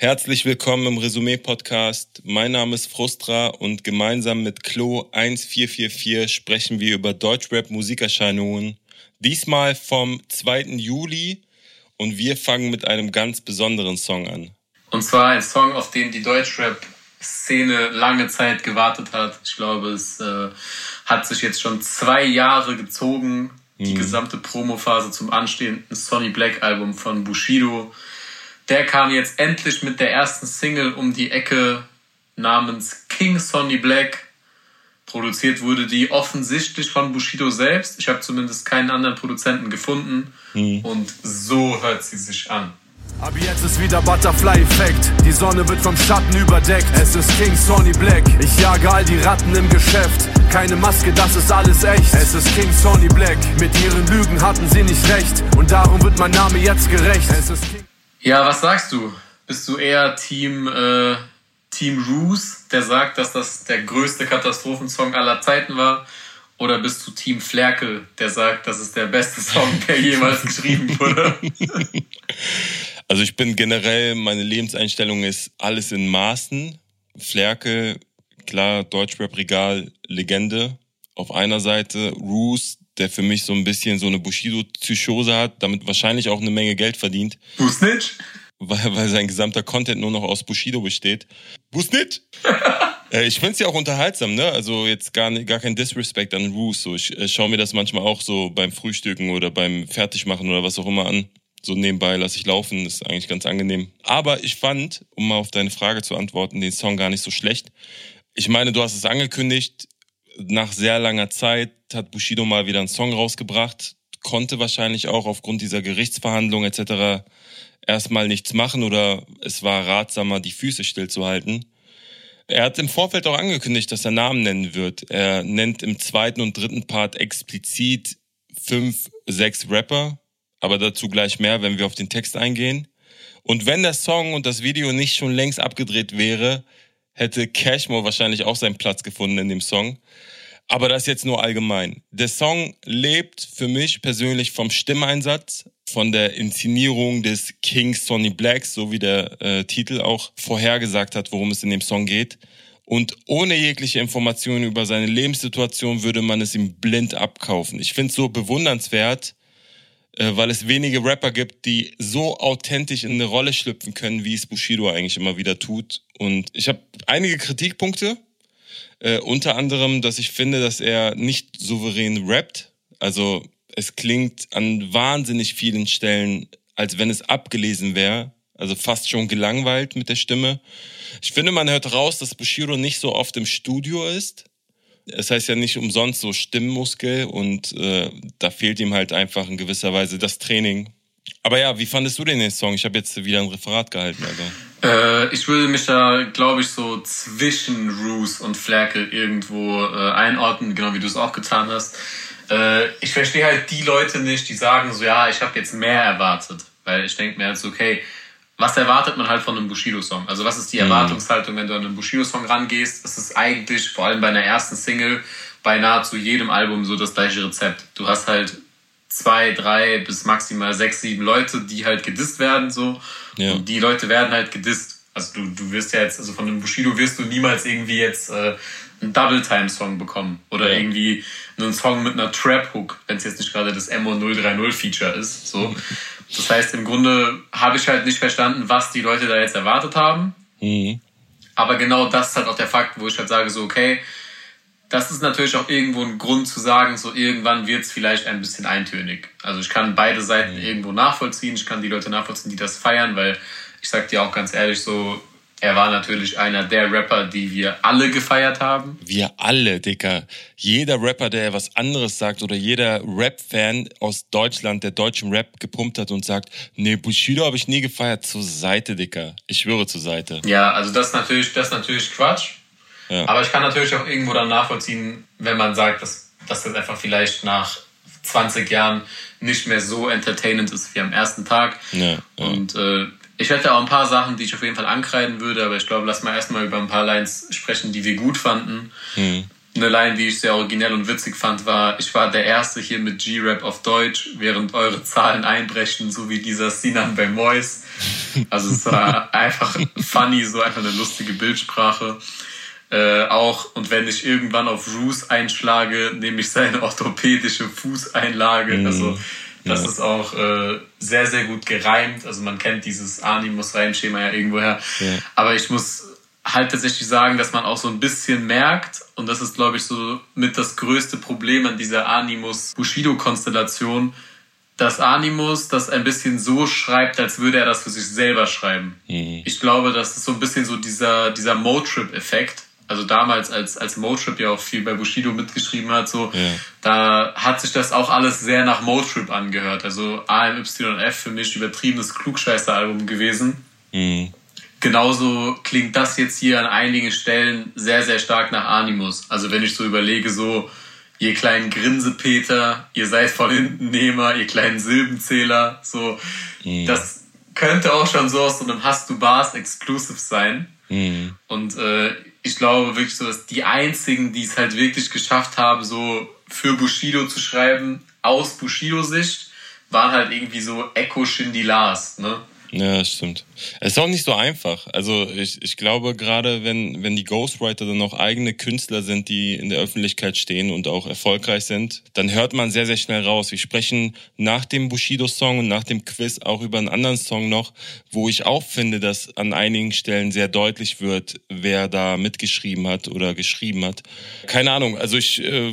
Herzlich willkommen im Resümee-Podcast. Mein Name ist Frustra und gemeinsam mit Klo 1444 sprechen wir über Deutschrap-Musikerscheinungen. Diesmal vom 2. Juli und wir fangen mit einem ganz besonderen Song an. Und zwar ein Song, auf den die Deutschrap-Szene lange Zeit gewartet hat. Ich glaube, es äh, hat sich jetzt schon zwei Jahre gezogen, die mhm. gesamte Promophase zum anstehenden Sonny Black Album von Bushido. Der kam jetzt endlich mit der ersten Single um die Ecke namens King Sonny Black. Produziert wurde die offensichtlich von Bushido selbst. Ich habe zumindest keinen anderen Produzenten gefunden. Mhm. Und so hört sie sich an. Aber jetzt ist wieder Butterfly-Effekt. Die Sonne wird vom Schatten überdeckt. Es ist King Sonny Black. Ich jage all die Ratten im Geschäft. Keine Maske, das ist alles echt. Es ist King Sonny Black. Mit ihren Lügen hatten sie nicht recht. Und darum wird mein Name jetzt gerecht. Es ist King ja, was sagst du? Bist du eher Team, äh, Team Roos, der sagt, dass das der größte Katastrophensong aller Zeiten war? Oder bist du Team Flerkel, der sagt, das ist der beste Song, der jemals geschrieben wurde? Also ich bin generell, meine Lebenseinstellung ist alles in Maßen. Flerkel, klar, Deutschrap-Regal, Legende auf einer Seite. Roos, der für mich so ein bisschen so eine Bushido-Psychose hat, damit wahrscheinlich auch eine Menge Geld verdient. Busnitch? Weil, weil sein gesamter Content nur noch aus Bushido besteht. Busnitch? äh, ich find's ja auch unterhaltsam, ne? Also jetzt gar, gar kein Disrespect an Roos. So. Ich äh, schaue mir das manchmal auch so beim Frühstücken oder beim Fertigmachen oder was auch immer an. So nebenbei lasse ich laufen, das ist eigentlich ganz angenehm. Aber ich fand, um mal auf deine Frage zu antworten, den Song gar nicht so schlecht. Ich meine, du hast es angekündigt, nach sehr langer Zeit hat Bushido mal wieder einen Song rausgebracht, konnte wahrscheinlich auch aufgrund dieser Gerichtsverhandlung etc. erstmal nichts machen oder es war ratsamer, die Füße stillzuhalten. Er hat im Vorfeld auch angekündigt, dass er Namen nennen wird. Er nennt im zweiten und dritten Part explizit fünf, sechs Rapper, aber dazu gleich mehr, wenn wir auf den Text eingehen. Und wenn der Song und das Video nicht schon längst abgedreht wäre, hätte Cashmore wahrscheinlich auch seinen Platz gefunden in dem Song. Aber das jetzt nur allgemein. Der Song lebt für mich persönlich vom Stimmeinsatz, von der Inszenierung des King Sonny Blacks, so wie der äh, Titel auch vorhergesagt hat, worum es in dem Song geht. Und ohne jegliche Informationen über seine Lebenssituation würde man es ihm blind abkaufen. Ich finde es so bewundernswert, äh, weil es wenige Rapper gibt, die so authentisch in eine Rolle schlüpfen können, wie es Bushido eigentlich immer wieder tut. Und ich habe einige Kritikpunkte, äh, unter anderem, dass ich finde, dass er nicht souverän rappt. Also es klingt an wahnsinnig vielen Stellen, als wenn es abgelesen wäre. Also fast schon gelangweilt mit der Stimme. Ich finde, man hört raus, dass Bushido nicht so oft im Studio ist. Es heißt ja nicht umsonst so Stimmmuskel und äh, da fehlt ihm halt einfach in gewisser Weise das Training. Aber ja, wie fandest du denn den Song? Ich habe jetzt wieder ein Referat gehalten. Also. Äh, ich würde mich da, glaube ich, so zwischen Roos und Flerkel irgendwo äh, einordnen, genau wie du es auch getan hast. Äh, ich verstehe halt die Leute nicht, die sagen so, ja, ich habe jetzt mehr erwartet. Weil ich denke mir halt so, okay, was erwartet man halt von einem Bushido-Song? Also was ist die mhm. Erwartungshaltung, wenn du an einen Bushido-Song rangehst? Das ist eigentlich, vor allem bei einer ersten Single, bei nahezu jedem Album so das gleiche Rezept. Du hast halt zwei, drei bis maximal sechs, sieben Leute, die halt gedisst werden, so. Ja. Und die Leute werden halt gedisst. Also du, du wirst ja jetzt, also von einem Bushido wirst du niemals irgendwie jetzt äh, einen Double-Time-Song bekommen. Oder ja. irgendwie einen Song mit einer Trap-Hook, wenn es jetzt nicht gerade das MO 030-Feature ist. So. Das heißt, im Grunde habe ich halt nicht verstanden, was die Leute da jetzt erwartet haben. Mhm. Aber genau das ist halt auch der Fakt, wo ich halt sage, so, okay, das ist natürlich auch irgendwo ein Grund zu sagen, so irgendwann wird es vielleicht ein bisschen eintönig. Also ich kann beide Seiten mhm. irgendwo nachvollziehen. Ich kann die Leute nachvollziehen, die das feiern, weil ich sag dir auch ganz ehrlich so, er war natürlich einer der Rapper, die wir alle gefeiert haben. Wir alle, Dicker. Jeder Rapper, der was anderes sagt oder jeder Rap-Fan aus Deutschland, der deutschen Rap gepumpt hat und sagt, nee, Bushido habe ich nie gefeiert, zur Seite, Dicker. Ich schwöre zur Seite. Ja, also das ist natürlich, das ist natürlich Quatsch. Aber ich kann natürlich auch irgendwo dann nachvollziehen, wenn man sagt, dass, dass das einfach vielleicht nach 20 Jahren nicht mehr so entertainend ist wie am ersten Tag. Ja, ja. Und äh, ich hätte auch ein paar Sachen, die ich auf jeden Fall ankreiden würde, aber ich glaube, lass mal erstmal über ein paar Lines sprechen, die wir gut fanden. Mhm. eine Line, die ich sehr originell und witzig fand, war, ich war der Erste hier mit G-Rap auf Deutsch, während eure Zahlen einbrechen, so wie dieser Sinan bei Mois. Also es war einfach funny, so einfach eine lustige Bildsprache. Äh, auch, und wenn ich irgendwann auf Roos einschlage, nehme ich seine orthopädische Fußeinlage. Mm, also das ja. ist auch äh, sehr, sehr gut gereimt. Also man kennt dieses Animus-Reimschema ja irgendwoher. Ja. Aber ich muss halt tatsächlich sagen, dass man auch so ein bisschen merkt, und das ist, glaube ich, so mit das größte Problem an dieser Animus-Bushido-Konstellation, dass Animus das ein bisschen so schreibt, als würde er das für sich selber schreiben. Mhm. Ich glaube, das ist so ein bisschen so dieser, dieser Motrip-Effekt. Also damals, als, als Motrip ja auch viel bei Bushido mitgeschrieben hat, so, ja. da hat sich das auch alles sehr nach Motrip angehört. Also AMYF für mich übertriebenes Klugscheißer-Album gewesen. Mhm. Genauso klingt das jetzt hier an einigen Stellen sehr, sehr stark nach Animus. Also wenn ich so überlege, so, ihr kleinen Grinsepeter, ihr seid von hinten Nehmer, ihr kleinen Silbenzähler, so, mhm. das könnte auch schon so aus so einem Hast du Bars Exclusive sein. Mhm. Und äh, ich glaube wirklich so, dass die einzigen, die es halt wirklich geschafft haben, so für Bushido zu schreiben, aus Bushido-Sicht, waren halt irgendwie so Echo Shindy Lars, ne? Ja, stimmt. Es ist auch nicht so einfach. Also ich, ich glaube, gerade wenn, wenn die Ghostwriter dann auch eigene Künstler sind, die in der Öffentlichkeit stehen und auch erfolgreich sind, dann hört man sehr, sehr schnell raus. Wir sprechen nach dem Bushido-Song und nach dem Quiz auch über einen anderen Song noch, wo ich auch finde, dass an einigen Stellen sehr deutlich wird, wer da mitgeschrieben hat oder geschrieben hat. Keine Ahnung, also ich äh,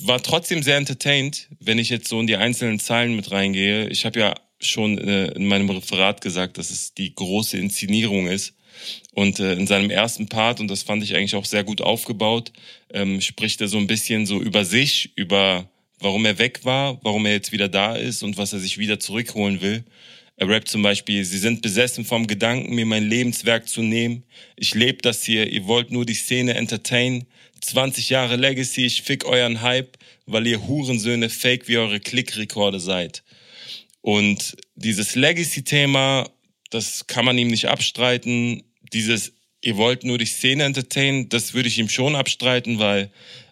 war trotzdem sehr entertained, wenn ich jetzt so in die einzelnen Zeilen mit reingehe. Ich habe ja schon äh, in meinem Referat gesagt, dass es die große Inszenierung ist. Und äh, in seinem ersten Part, und das fand ich eigentlich auch sehr gut aufgebaut, ähm, spricht er so ein bisschen so über sich, über warum er weg war, warum er jetzt wieder da ist und was er sich wieder zurückholen will. Er rappt zum Beispiel, Sie sind besessen vom Gedanken, mir mein Lebenswerk zu nehmen. Ich lebe das hier, ihr wollt nur die Szene entertain. 20 Jahre Legacy, ich fick euren Hype, weil ihr Hurensöhne fake wie eure Klickrekorde seid. Und dieses Legacy-Thema, das kann man ihm nicht abstreiten. Dieses, ihr wollt nur die Szene entertainen, das würde ich ihm schon abstreiten, weil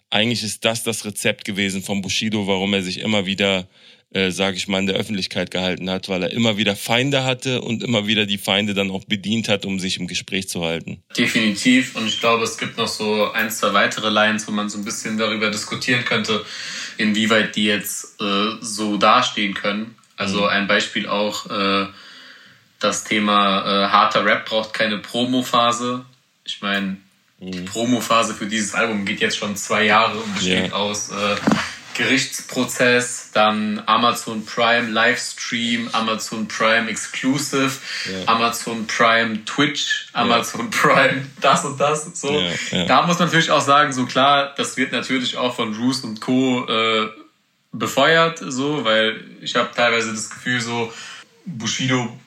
eigentlich ist das das Rezept gewesen von Bushido, warum er sich immer wieder, äh, sage ich mal, in der Öffentlichkeit gehalten hat, weil er immer wieder Feinde hatte und immer wieder die Feinde dann auch bedient hat, um sich im Gespräch zu halten. Definitiv. Und ich glaube, es gibt noch so ein, zwei weitere Lines, wo man so ein bisschen darüber diskutieren könnte, inwieweit die jetzt äh, so dastehen können. Also mhm. ein Beispiel auch äh, das Thema äh, harter Rap braucht keine Promo-Phase. Ich meine, mhm. die Promo-Phase für dieses Album geht jetzt schon zwei Jahre und besteht yeah. aus äh, Gerichtsprozess, dann Amazon Prime Livestream, Amazon Prime Exclusive, yeah. Amazon Prime Twitch, Amazon yeah. Prime das und das. So, yeah, da muss man natürlich auch sagen, so klar, das wird natürlich auch von Roos und Co. Äh, befeuert, so, weil ich habe teilweise das Gefühl, so Bushido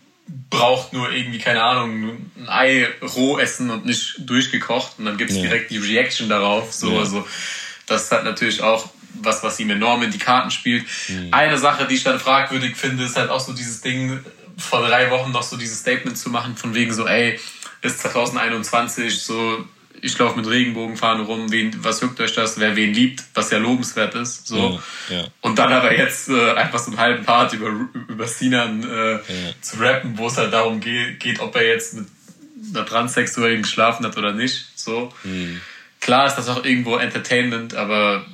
braucht nur irgendwie, keine Ahnung, ein Ei roh essen und nicht durchgekocht und dann gibt's ja. direkt die Reaction darauf. So, ja. also das hat natürlich auch was, was ihm enorm in die Karten spielt. Mhm. Eine Sache, die ich dann fragwürdig finde, ist halt auch so dieses Ding, vor drei Wochen noch so dieses Statement zu machen, von wegen so, ey, ist 2021, so ich laufe mit Regenbogenfahne rum, wen, was juckt euch das, wer wen liebt, was ja lobenswert ist. So. Ja, ja. Und dann aber jetzt äh, einfach so einen halben Part über, über Sinan äh, ja. zu rappen, wo es halt darum geht, geht, ob er jetzt mit einer Transsexuellen geschlafen hat oder nicht. So. Mhm. Klar ist das auch irgendwo Entertainment, aber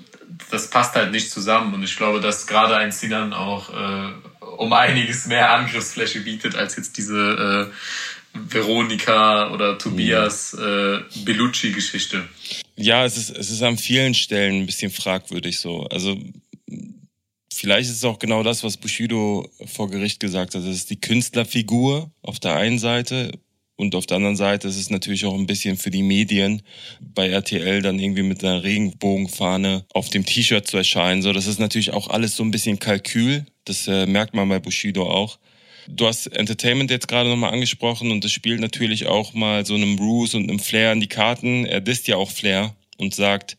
das passt halt nicht zusammen. Und ich glaube, dass gerade ein Sinan auch äh, um einiges mehr Angriffsfläche bietet als jetzt diese äh, Veronika oder Tobias äh, Bellucci-Geschichte. Ja, es ist, es ist an vielen Stellen ein bisschen fragwürdig so. Also vielleicht ist es auch genau das, was Bushido vor Gericht gesagt hat. Es ist die Künstlerfigur auf der einen Seite und auf der anderen Seite ist es natürlich auch ein bisschen für die Medien bei RTL dann irgendwie mit einer Regenbogenfahne auf dem T-Shirt zu erscheinen. So, das ist natürlich auch alles so ein bisschen Kalkül. Das äh, merkt man bei Bushido auch. Du hast Entertainment jetzt gerade nochmal angesprochen und das spielt natürlich auch mal so einem Bruce und einem Flair an die Karten. Er disst ja auch Flair und sagt,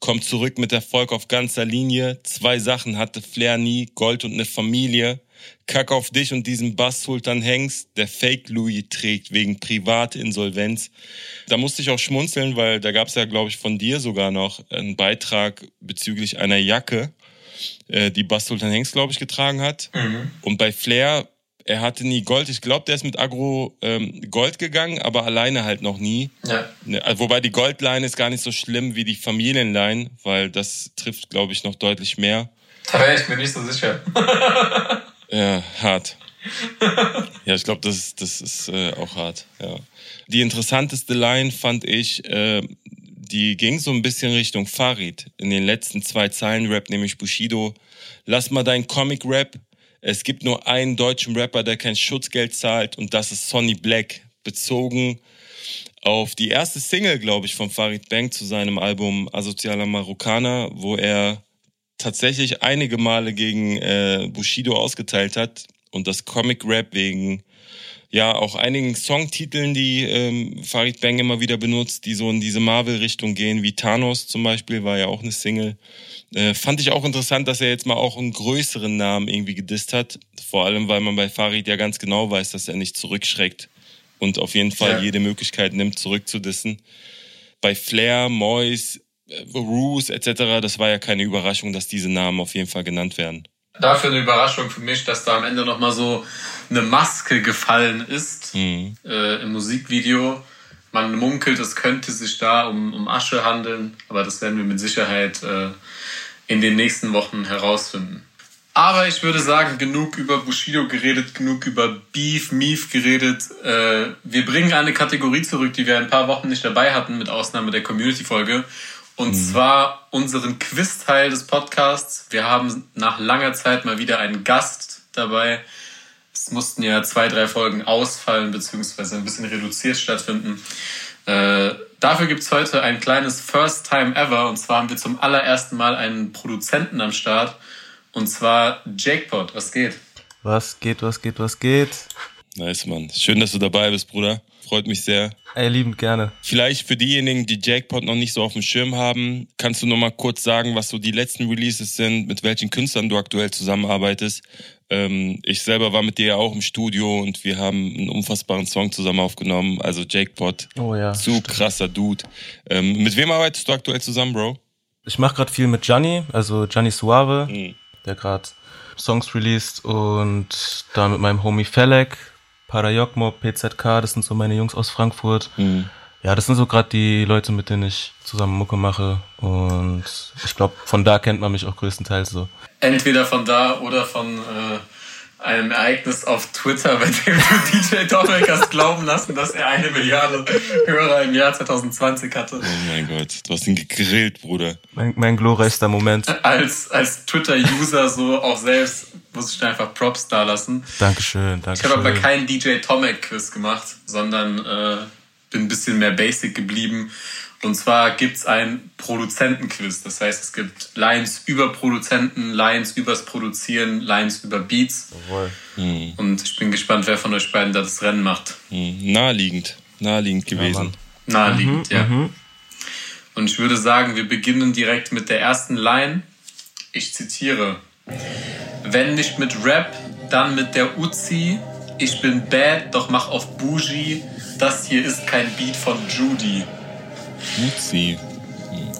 kommt zurück mit Erfolg auf ganzer Linie. Zwei Sachen hatte Flair nie, Gold und eine Familie. Kack auf dich und diesen Bass Sultan Hengst, der Fake Louis trägt wegen Privatinsolvenz. Da musste ich auch schmunzeln, weil da gab es ja, glaube ich, von dir sogar noch einen Beitrag bezüglich einer Jacke, äh, die Bass Sultan Hengst, glaube ich, getragen hat. Mhm. Und bei Flair, er hatte nie Gold. Ich glaube, der ist mit Agro ähm, Gold gegangen, aber alleine halt noch nie. Ja. Ne, also Wobei die Goldline ist gar nicht so schlimm wie die Familienline, weil das trifft, glaube ich, noch deutlich mehr. Da wäre ich mir nicht so sicher. Ja, hart. ja, ich glaube, das, ist- das ist äh, auch hart. Ja. Die interessanteste Line fand ich, äh, die ging so ein bisschen Richtung Farid. In den letzten zwei Zeilen Rap, nämlich Bushido. Lass mal dein Comic-Rap. Es gibt nur einen deutschen Rapper, der kein Schutzgeld zahlt und das ist Sonny Black. Bezogen auf die erste Single, glaube ich, von Farid Bang zu seinem Album Asozialer Marokkaner, wo er tatsächlich einige Male gegen äh, Bushido ausgeteilt hat und das Comic Rap wegen ja auch einigen Songtiteln, die ähm, Farid Bang immer wieder benutzt, die so in diese Marvel-Richtung gehen, wie Thanos zum Beispiel, war ja auch eine Single. Äh, fand ich auch interessant, dass er jetzt mal auch einen größeren Namen irgendwie gedisst hat. Vor allem, weil man bei Farid ja ganz genau weiß, dass er nicht zurückschreckt und auf jeden Fall Ja. jede Möglichkeit nimmt, zurückzudissen. Bei Flair, Mois, Roos etc., das war ja keine Überraschung, dass diese Namen auf jeden Fall genannt werden. Dafür eine Überraschung für mich, dass da am Ende nochmal so eine Maske gefallen ist Mhm. äh, im Musikvideo. Man munkelt, es könnte sich da um, um Asche handeln, aber das werden wir mit Sicherheit äh, in den nächsten Wochen herausfinden. Aber ich würde sagen, genug über Bushido geredet, genug über Beef, Meef geredet. Äh, wir bringen eine Kategorie zurück, die wir ein paar Wochen nicht dabei hatten, mit Ausnahme der Community-Folge. Und zwar unseren Quiz-Teil des Podcasts. Wir haben nach langer Zeit mal wieder einen Gast dabei. Es mussten ja zwei, drei Folgen ausfallen, beziehungsweise ein bisschen reduziert stattfinden. Äh, dafür gibt's heute ein kleines First Time Ever. Und zwar haben wir zum allerersten Mal einen Produzenten am Start. Und zwar Jakepot. Was geht? Was geht, was geht, was geht? Nice, Mann. Schön, dass du dabei bist, Bruder. Freut mich sehr. Ey, liebend gerne. Vielleicht für diejenigen, die Jackpot noch nicht so auf dem Schirm haben, kannst du noch mal kurz sagen, was so die letzten Releases sind, mit welchen Künstlern du aktuell zusammenarbeitest. Ähm, ich selber war mit dir ja auch im Studio und wir haben einen unfassbaren Song zusammen aufgenommen. Also Jackpot, Oh ja. zu krasser Dude. Ähm, mit wem arbeitest du aktuell zusammen, Bro? Ich mache gerade viel mit Gianni, also Gianni Suave, Mhm. der gerade Songs released und dann mit meinem Homie Felek, Parayokmo, PZK, das sind so meine Jungs aus Frankfurt. Mhm. Ja, das sind so gerade die Leute, mit denen ich zusammen Mucke mache und ich glaube, von da kennt man mich auch größtenteils so. Entweder von da oder von äh, einem Ereignis auf Twitter, bei dem du DJ Dominik hast glauben lassen, dass er eine Milliarde Hörer im Jahr 2020 hatte. Oh mein Gott, du hast ihn gegrillt, Bruder. Mein, mein glorreichster Moment. Als, als Twitter-User so auch selbst muss ich da einfach Props da lassen. Dankeschön, Ich habe aber keinen DJ Tomek Quiz gemacht, sondern äh, bin ein bisschen mehr basic geblieben. Und zwar gibt's ein Produzentenquiz. Das heißt, es gibt Lines über Produzenten, Lines übers Produzieren, Lines über Beats. Mhm. Und ich bin gespannt, wer von euch beiden da das Rennen macht. Mhm. Naheliegend, naheliegend gewesen. Mann. Naheliegend, ja. Und ich würde sagen, wir beginnen direkt mit der ersten Line. Ich zitiere. Wenn nicht mit Rap, dann mit der Uzi. Ich bin bad, doch mach auf Bougie. Das hier ist kein Beat von Judy. Uzi.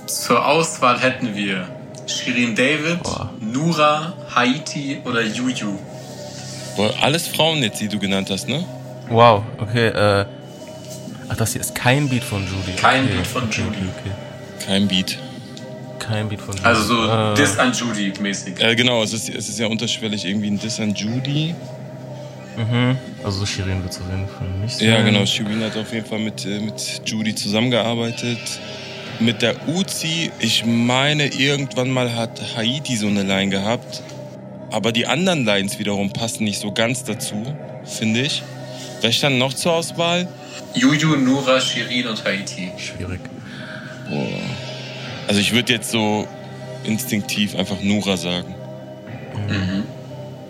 Zur Auswahl hätten wir Shirin David, Boah. Nura, Haiti oder Juju. Boah, alles Frauen jetzt, die du genannt hast, ne? Wow, okay, äh. Ach, das hier ist kein Beat von Judy. Kein okay. Beat von Judy. Okay, okay. Kein Beat. Kein Beat von Judy. Also so äh, Diss an Judy mäßig. Äh, genau, es ist, es ist ja unterschwellig irgendwie ein Diss an Judy. Mhm. Also so Shirin wird es auf jeden Fall nicht sein. Ja, genau. Shirin hat auf jeden Fall mit, äh, mit Judy zusammengearbeitet. Mit der Uzi, ich meine, irgendwann mal hat Haiti so eine Line gehabt. Aber die anderen Lines wiederum passen nicht so ganz dazu, finde ich. Wer stand noch zur Auswahl? Juju, Nura, Shirin und Haiti. Schwierig. Boah. Also ich würde jetzt so instinktiv einfach Nura sagen.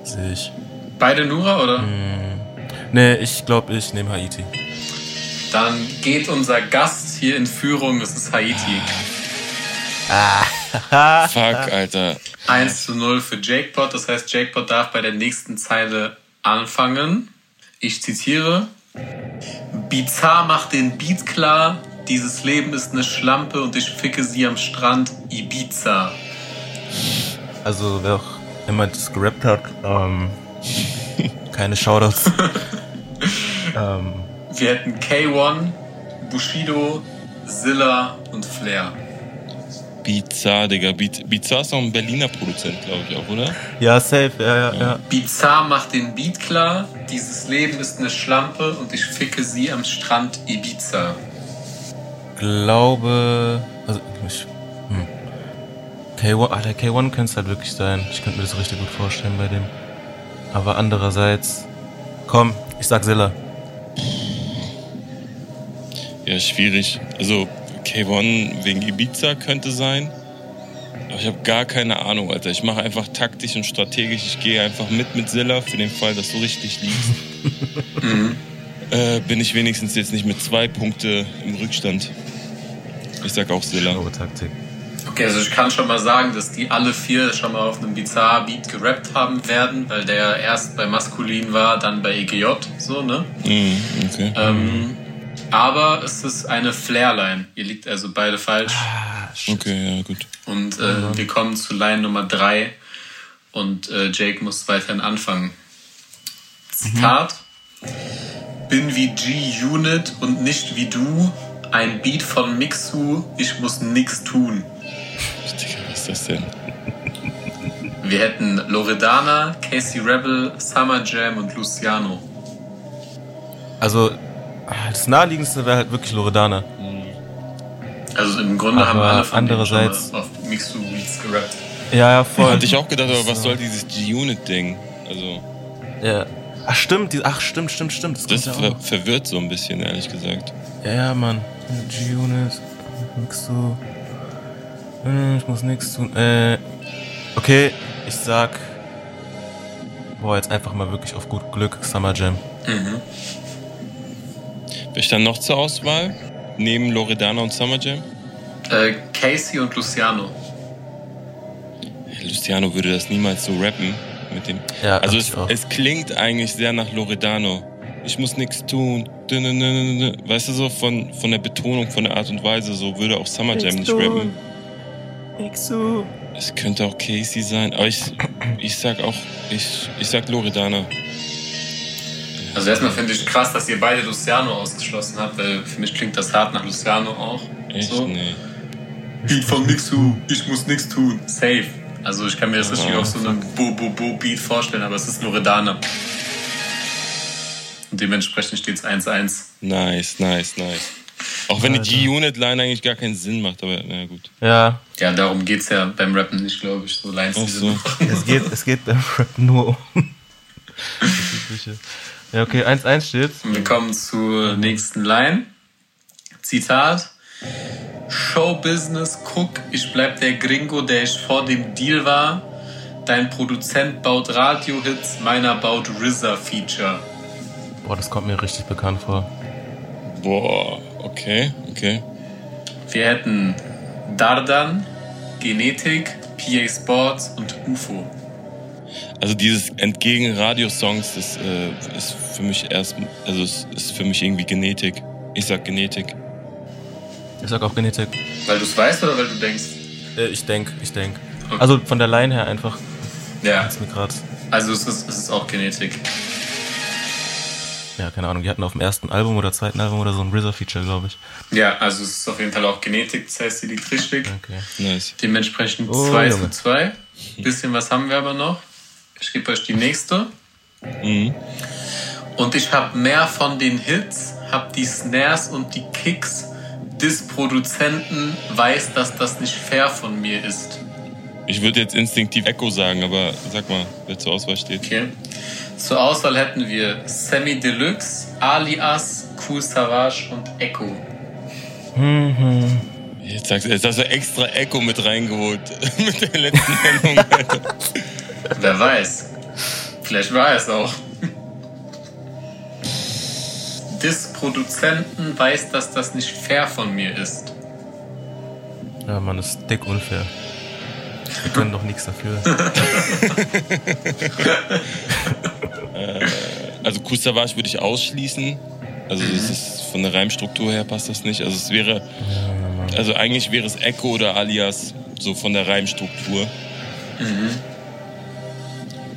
Sehe ich. Beide Nura, oder? Nee, ich glaube, ich nehme Haiti. Dann geht unser Gast hier in Führung, es ist Haiti. Fuck, Alter. 1 zu 0 für Jakepot. Das heißt, Jakepot darf bei der nächsten Zeile anfangen. Ich zitiere. Bizarre macht den Beat klar. Dieses Leben ist eine Schlampe und ich ficke sie am Strand Ibiza. Also, wer auch immer das gerappt hat, ähm, keine Shoutouts. ähm, Wir hätten K1, Bushido, Zilla und Flair. Bizarre, Digga. Biz- Bizarre ist auch ein Berliner Produzent, glaube ich auch, oder? ja, safe, ja, ja, ja. Bizarre macht den Beat klar. Dieses Leben ist eine Schlampe und ich ficke sie am Strand Ibiza. Glaube, also, ich, hm. K1, ah, der K1 könnte es halt wirklich sein. Ich könnte mir das richtig gut vorstellen bei dem. Aber andererseits, komm, ich sag Zilla. Ja, schwierig. Also, K1 wegen Ibiza könnte sein. Aber ich habe gar keine Ahnung, Alter. Ich mache einfach taktisch und strategisch. Ich gehe einfach mit mit Zilla für den Fall, dass du richtig liegst. äh, bin ich wenigstens jetzt nicht mit zwei Punkte im Rückstand. Ich sag auch Zilla. Schlaue Taktik. Okay, also ich kann schon mal sagen, dass die alle vier schon mal auf einem Bizarre Beat gerappt haben werden, weil der erst bei Maskulin war, dann bei EGJ, so, ne? Mhm, okay. Ähm, aber es ist eine Flairline. Ihr liegt also beide falsch. Okay, ja, gut. Und äh, wir kommen zu Line Nummer drei und äh, Jake muss weiterhin anfangen. Zitat. Bin wie G-Unit und nicht wie du. Ein Beat von Mixu, ich muss nix tun. Digga, was ist das denn? Wir hätten Loredana, Casey Rebel, Summer Jam und Luciano. Also, ah, das naheliegendste wäre halt wirklich Loredana. Also im Grunde Aber haben alle von denen schon andererseits- mal auf Mixu Beats gerappt. Ja, ja, voll. Hatte ich auch gedacht, aber was soll dieses G-Unit-Ding? Also, Ja. Ach, stimmt, die, ach, stimmt, stimmt, stimmt. Das, das ja ver verwirrt so ein bisschen, ehrlich gesagt. Ja, ja, Mann. G-Unit. Äh, Ich muss nix tun. Äh, okay, ich sag. Boah, jetzt einfach mal wirklich auf gut Glück Summer Jam. Wer stand noch zur Auswahl? Neben Loredana und Summer Jam? Äh, Casey und Luciano. Luciano würde das niemals so rappen mit dem. Ja, also es, es klingt eigentlich sehr nach Loredano. Ich muss nichts tun. Weißt du so von, von der Betonung, von der Art und Weise, so würde auch Summer Jam nicht rappen. Nix so. Es könnte auch Casey sein, aber ich, ich sag auch, ich, ich sag Loredana. Also erstmal finde ich krass, dass ihr beide Luciano ausgeschlossen habt, weil für mich klingt das hart nach Luciano auch. Echt? So. Nee. Beat von Mixu, ich muss nichts tun. Safe. Also ich kann mir das richtig Ah, auf so einem Bo-Bo-Bo-Beat vorstellen, aber es ist Loredana. Und dementsprechend steht es 1-1. Nice, nice, nice. Auch wenn die G-Unit-Line eigentlich gar keinen Sinn macht, aber na gut. Ja, Ja, darum geht es ja beim Rappen nicht, glaube ich. So Lines, die so. es geht, es geht beim Rap nur um. Ja, okay, 1-1 steht. Wir kommen zur nächsten Line. Zitat. Showbusiness, guck, ich bleib der Gringo, der ich vor dem Deal war. Dein Produzent baut Radiohits, meiner baut RZA-Feature. Boah, das kommt mir richtig bekannt vor. Boah, okay, okay. Wir hätten Dardan, Genetik, PA Sports und UFO. Also dieses entgegen Radiosongs, das äh, ist für mich erst, also es ist für mich irgendwie Genetik. Ich sag Genetik. Ich sag auch Genetik. Weil du es weißt oder weil du denkst? Äh, ich denk, ich denk. Okay. Also von der Line her einfach. Ja, also es ist, es ist auch Genetik. Ja, keine Ahnung, die hatten auf dem ersten Album oder zweiten Album oder so ein RZA-Feature, glaube ich. Ja, also es ist auf jeden Fall auch Genetik, das heißt, sie liegt richtig. Okay. Nice. Dementsprechend Oh, 2 Junge. zu 2. Bisschen was haben wir aber noch. Ich gebe euch die nächste. Mhm. Und ich habe mehr von den Hits, hab die Snares und die Kicks des Produzenten, weiß, dass das nicht fair von mir ist. Ich würde jetzt instinktiv Echo sagen, aber sag mal, wer zur Auswahl steht. Okay. Zur Auswahl hätten wir Sammy Deluxe, Alias, Cool Savage und Echo. Jetzt sagst du, jetzt hast du extra Echo mit reingeholt. mit der letzten Nennung, Alter. Wer weiß. Vielleicht war es auch. Des Produzenten weiß, dass das nicht fair von mir ist. Ja, Mann, das ist dick unfair. Wir können doch nichts dafür. Also Kustavage würde ich ausschließen. Also das ist von der Reimstruktur her passt das nicht. Also es wäre, also eigentlich wäre es Echo oder Alias so von der Reimstruktur.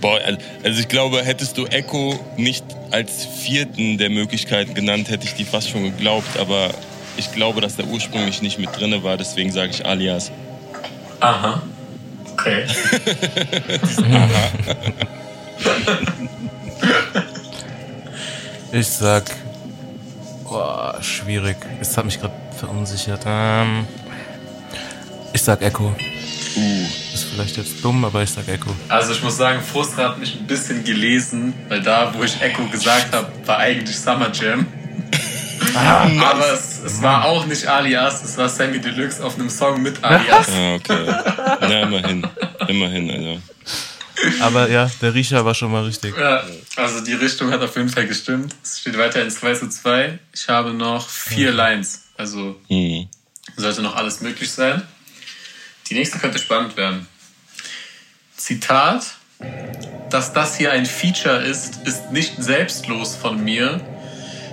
Boah, also ich glaube, hättest du Echo nicht als vierten der Möglichkeiten genannt, hätte ich die fast schon geglaubt. Aber ich glaube, dass der ursprünglich nicht mit drinne war. Deswegen sage ich Alias. Aha. Okay. Ich sag. Boah, schwierig. Es hat mich gerade verunsichert. Ähm, ich sag Echo. Uh, Ist vielleicht jetzt dumm, aber ich sag Echo. Also ich muss sagen, Frustra hat mich ein bisschen gelesen, weil da, wo ich Echo gesagt habe, war eigentlich Summer Jam. Aber es, es war auch nicht Alias, es war Sammy Deluxe auf einem Song mit Alias. ah, okay. Na, immerhin. Immerhin, also. Aber ja, der Riecher war schon mal richtig. Ja, also die Richtung hat auf jeden Fall gestimmt. Es steht weiterhin 2 zu 2. Ich habe noch vier Lines, also Hm. sollte noch alles möglich sein. Die nächste könnte spannend werden. Zitat. Dass das hier ein Feature ist, ist nicht selbstlos von mir.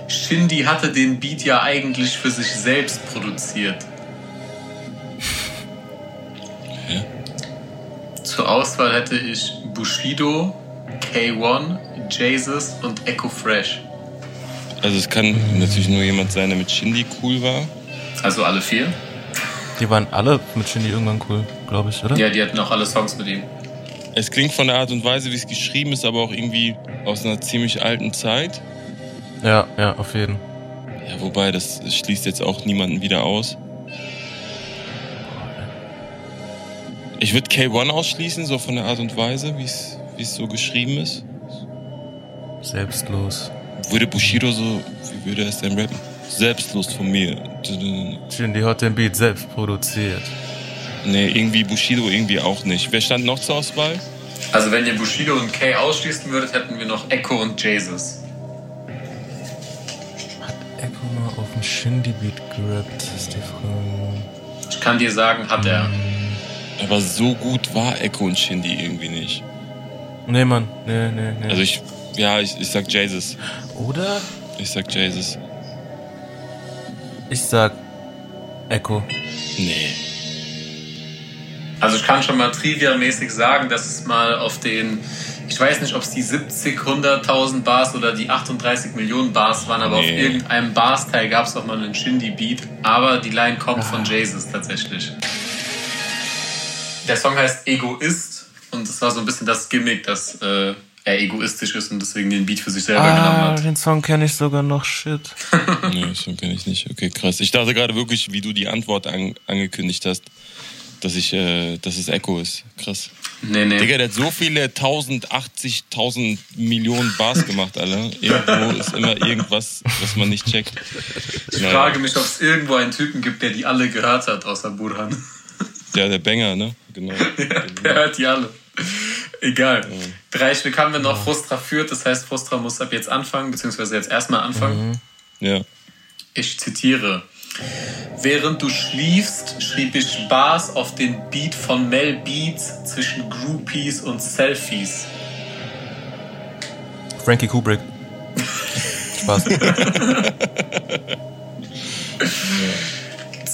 Shindy hatte den Beat ja eigentlich für sich selbst produziert. Hä? Zur Auswahl hätte ich Bushido, K1, Jesus und Echo Fresh. Also es kann natürlich nur jemand sein, der mit Shindy cool war. Also alle vier? Die waren alle mit Shindy irgendwann cool, glaube ich, oder? Ja, die hatten auch alle Songs mit ihm. Es klingt von der Art und Weise, wie es geschrieben ist, aber auch irgendwie aus einer ziemlich alten Zeit. Ja, ja, auf jeden. Ja, wobei, das schließt jetzt auch niemanden wieder aus. Ich würde K1 ausschließen, so von der Art und Weise, wie es so geschrieben ist. Selbstlos. Würde Bushido so, wie würde er es denn rappen? Selbstlos von mir. Shindy hat den Beat selbst produziert. Nee, irgendwie Bushido irgendwie auch nicht. Wer stand noch zur Auswahl? Also wenn ihr Bushido und Kay ausschließen würdet, hätten wir noch Echo und Jesus. Hat Echo mal auf dem Shindy-Beat gerappt, ist die Frage. Ich kann dir sagen, hat er. Aber so gut war Echo und Shindy irgendwie nicht. Nee, Mann. Nee, nee, nee. Also ich, ja, ich, ich sag Jesus. Oder? Ich sag Jesus. Ich sag Echo. Nee. Also ich kann schon mal trivia-mäßig sagen, dass es mal auf den, ich weiß nicht, ob es die 70, 100.000 Bars oder die 38 Millionen Bars waren, aber auf Nee. irgendeinem Bars-Teil gab es auch mal einen Shindy-Beat. Aber die Line kommt von Jesus tatsächlich. Der Song heißt Egoist und es war so ein bisschen das Gimmick, dass äh, er egoistisch ist und deswegen den Beat für sich selber genommen Ah, hat. den Song kenne ich sogar noch. Shit. Nee, schon kenne ich nicht. Okay, krass. Ich dachte gerade wirklich, wie du die Antwort an, angekündigt hast, dass ich, äh, dass es Echo ist. Krass. Nee, nee. Digga, der hat so viele 1080, 1000 Millionen Bars gemacht, Alter. Irgendwo ist immer irgendwas, was man nicht checkt. Ich frage mich, ob es irgendwo einen Typen gibt, der die alle gehört hat, außer Burhan. Ja, der Banger, ne? Genau. Der hört die alle. Egal. Drei Stück haben wir noch. Frustra führt, das heißt, Frustra muss ab jetzt anfangen, beziehungsweise jetzt erstmal anfangen. Ja. Ich zitiere. Während du schliefst, schrieb ich Bars auf den Beat von Mel Beats zwischen Groupies und Selfies. Frankie Kubrick. Spaß.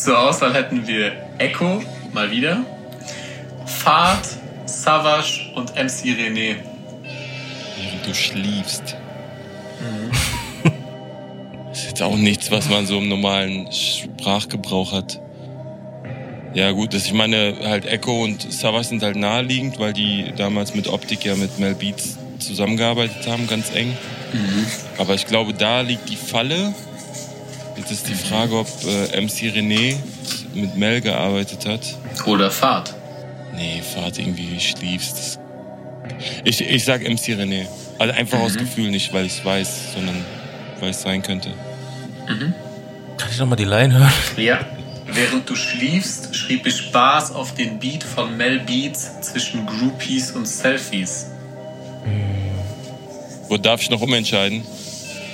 Zur Auswahl hätten wir Echo, mal wieder, Fahrt, Savage und MC René. Während du schliefst. ist jetzt auch nichts, was man so im normalen Sprachgebrauch hat. Ja, gut, das, ich meine, halt Echo und Savas sind halt naheliegend, weil die damals mit Optik ja mit Mel Beats zusammengearbeitet haben, ganz eng. Aber ich glaube, da liegt die Falle. Jetzt ist die Frage, ob äh, MC René mit Mel gearbeitet hat. Oder Fahrt. Nee, Fahrt irgendwie schliefst. Ich, ich sag MC René. Also einfach aus Gefühl, nicht weil ich es weiß, sondern weil es sein könnte. Kann ich noch mal die Line hören? Ja. Während du schliefst, schrieb ich Bars auf den Beat von Mel Beats zwischen Groupies und Selfies. Wo darf ich noch umentscheiden?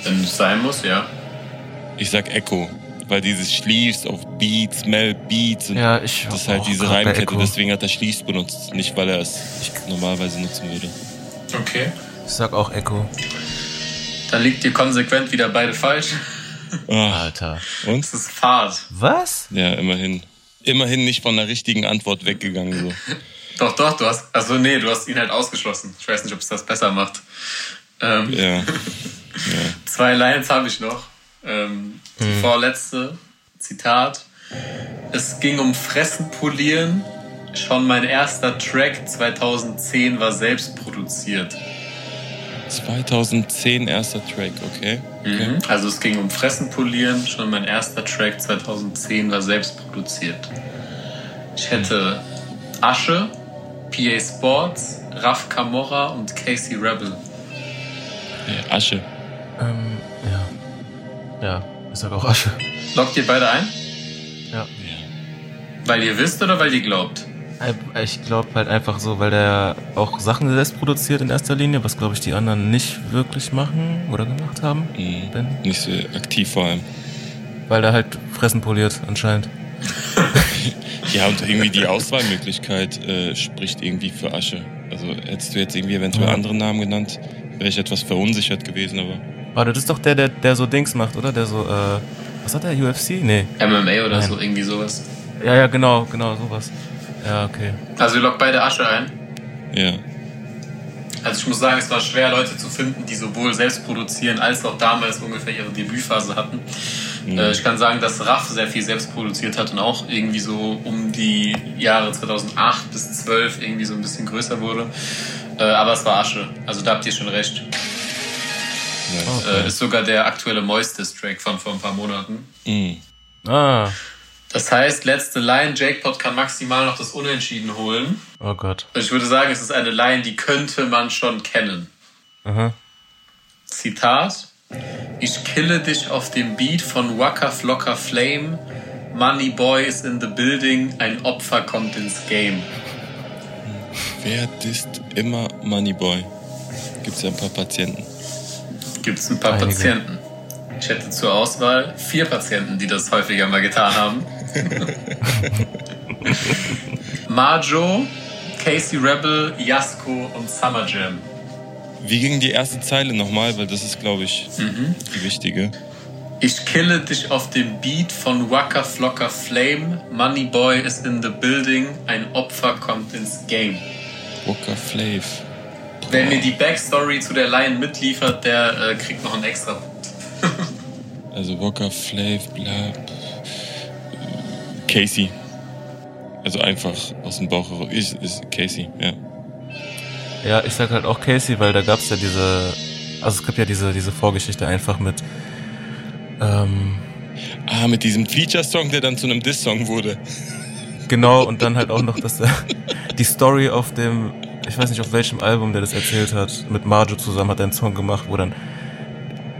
Wenn es sein muss, ja. Ich sag Echo. Weil dieses Schließt auf Beats, Mel Beats und Ja, ich das ist halt diese Reimkette, Echo. deswegen hat er Schließt benutzt, nicht weil er es normalerweise nutzen würde. Okay. Ich sag auch Echo. Dann liegt ihr konsequent wieder beide falsch. Ah, Alter. und? Das ist Fahrt. Was? Ja, immerhin. Immerhin nicht von der richtigen Antwort weggegangen. So. Doch, doch, du hast. Also, nee, du hast ihn halt ausgeschlossen. Ich weiß nicht, ob es das besser macht. Ähm, Ja. Zwei Lines habe ich noch. Ähm, die vorletzte, Zitat. Es ging um Fressen polieren. Schon mein erster Track 2010 war selbst produziert. 2010 erster Track, okay. okay. Mhm. Also es ging um Fressen polieren. Schon mein erster Track 2010 war selbst produziert. Ich hätte Asche, PA Sports, Raf Camorra und Casey Rebel. Asche. Ähm, ja. Ja, ich sag auch Asche. Lockt ihr beide ein? Ja. Weil ihr wisst oder weil ihr glaubt? Ich glaube halt einfach so, weil der auch Sachen selbst produziert in erster Linie, was glaube ich die anderen nicht wirklich machen oder gemacht haben. Mhm. Ben? Nicht so aktiv vor allem. Weil der halt Fressen poliert anscheinend. Ja, und irgendwie die Auswahlmöglichkeit äh, spricht irgendwie für Asche. Also hättest du jetzt irgendwie eventuell Ja. andere Namen genannt, wäre ich etwas verunsichert gewesen, aber. Warte, das ist doch der, der, der so Dings macht, oder? Der so, äh, was hat der, UFC? Nee. MMA oder Nein. so, irgendwie sowas. Ja, ja, genau, genau, sowas. Ja, okay. Also ihr lockt beide Asche ein. Ja. Also ich muss sagen, es war schwer, Leute zu finden, die sowohl selbst produzieren, als auch damals ungefähr ihre Debütphase hatten. Äh, ich kann sagen, dass Raff sehr viel selbst produziert hat und auch irgendwie so um die Jahre 2008 bis 12 irgendwie so ein bisschen größer wurde. Äh, aber es war Asche. Also da habt ihr schon recht. Nice. Äh, ist sogar der aktuelle Moistes-Track von vor ein paar Monaten. Mhm. Ah, Das heißt, letzte Line, Jackpot kann maximal noch das Unentschieden holen. oh Gott. Ich würde sagen, es ist eine Line, die könnte man schon kennen. Aha. Zitat. Ich kille dich auf dem Beat von Waka Flocka Flame. Money Boy is in the building. Ein Opfer kommt ins Game. Wer disst immer Moneyboy? Gibt's ja ein paar Patienten. Gibt es ein paar Einige. Patienten. Ich hätte zur Auswahl vier Patienten, die das häufiger mal getan haben. Marjo, Casey Rebel, Yasko und Summer Jam. Wie ging die erste Zeile nochmal? Weil das ist, glaube ich, die wichtige. Ich kille dich auf dem Beat von Waka Flocka Flame. Money Boy is in the building. Ein Opfer kommt ins Game. Walker Flav. Wer mir die Backstory zu der Line mitliefert, der äh, kriegt noch einen extra Punkt. Also Walker Flav, bla. Casey. Also einfach aus dem Bauch heraus. Ist, ist Casey, ja. Ja, ich sag halt auch Casey, weil da gab's ja diese, also es gibt ja diese, diese Vorgeschichte einfach mit, ähm, Ah, mit diesem Feature-Song, der dann zu einem Diss-Song wurde. genau, und dann halt auch noch, dass der, die Story auf dem, ich weiß nicht auf welchem Album der das erzählt hat, mit Marjo zusammen hat er einen Song gemacht, wo dann,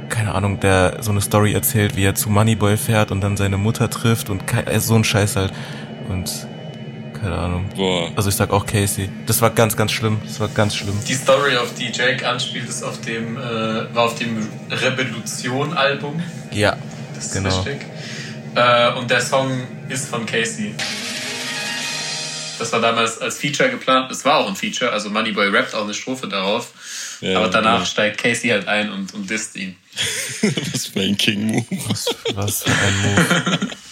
keine Ahnung, der so eine Story erzählt, wie er zu Moneyboy fährt und dann seine Mutter trifft und äh, so ein Scheiß halt. Und, keine Ahnung. Boah. Also ich sag auch Casey. Das war ganz, ganz schlimm. Das war ganz schlimm. Die Story, auf die Jake anspielt, ist auf dem, äh, war auf dem Revolution-Album. Ja, Das ist genau. richtig. Äh, und der Song ist von Casey. Das war damals als Feature geplant. Es war auch ein Feature, also Moneyboy rappt auch eine Strophe darauf. Ja, aber danach ja. steigt Casey halt ein und, und disst ihn. Was für ein King-Move. Was, was für ein Move.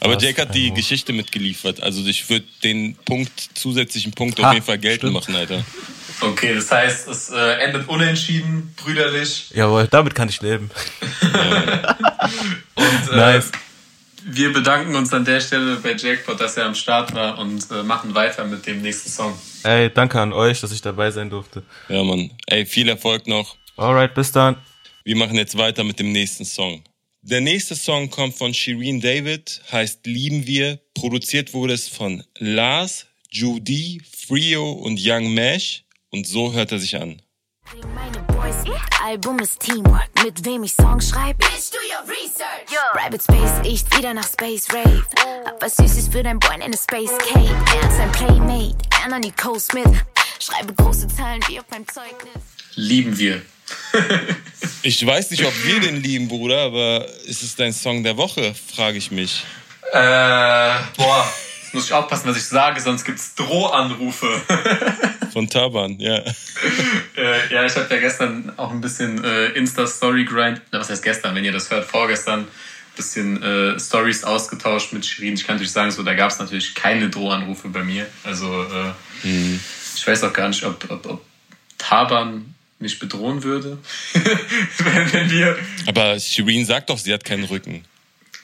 Aber Was Jake hat die Move. Geschichte mitgeliefert. Also ich würde den Punkt, zusätzlichen Punkt Ha, auf jeden Fall geltend stimmt. machen, Alter. Okay, das heißt, es äh, endet unentschieden, brüderlich. Jawohl, damit kann ich leben. Und äh, Nice. Wir bedanken uns an der Stelle bei Jackpot, dass er am Start war und äh, machen weiter mit dem nächsten Song. Ey, danke an euch, dass ich dabei sein durfte. Ja, Mann. Ey, viel Erfolg noch. Alright, bis dann. Wir machen jetzt weiter mit dem nächsten Song. Der nächste Song kommt von Shireen David, heißt Lieben wir. Produziert wurde es von Lars, Judy, Frio und Young Mesh. Und so hört er sich an. Meine Boys, Album ist Teamwork. Mit wem ich Songs schreib? Bitch, do your research. Rabbit Space, ich wieder nach Space Rave. Hab was Süßes für dein Boy in eine Space Cave. Er ist ein Playmate, er noch Nicole Smith. Schreibe große Zahlen wie auf meinem Zeugnis. Lieben wir. ich weiß nicht, ob wir den lieben, Bruder, aber ist es dein Song der Woche, frage ich mich. Äh, boah, muss ich aufpassen, was ich sage, sonst gibt's Drohanrufe. Von Taban, ja. äh, ja, ich habe ja gestern auch ein bisschen äh, Insta-Story-Grind, was heißt gestern, wenn ihr das hört, vorgestern, bisschen äh, Stories ausgetauscht mit Shirin. Ich kann natürlich sagen, so, da gab es natürlich keine Drohanrufe bei mir. Also äh, mhm. ich weiß auch gar nicht, ob, ob, ob Taban mich bedrohen würde, wenn, wenn wir. Aber Shirin sagt doch, sie hat keinen Rücken.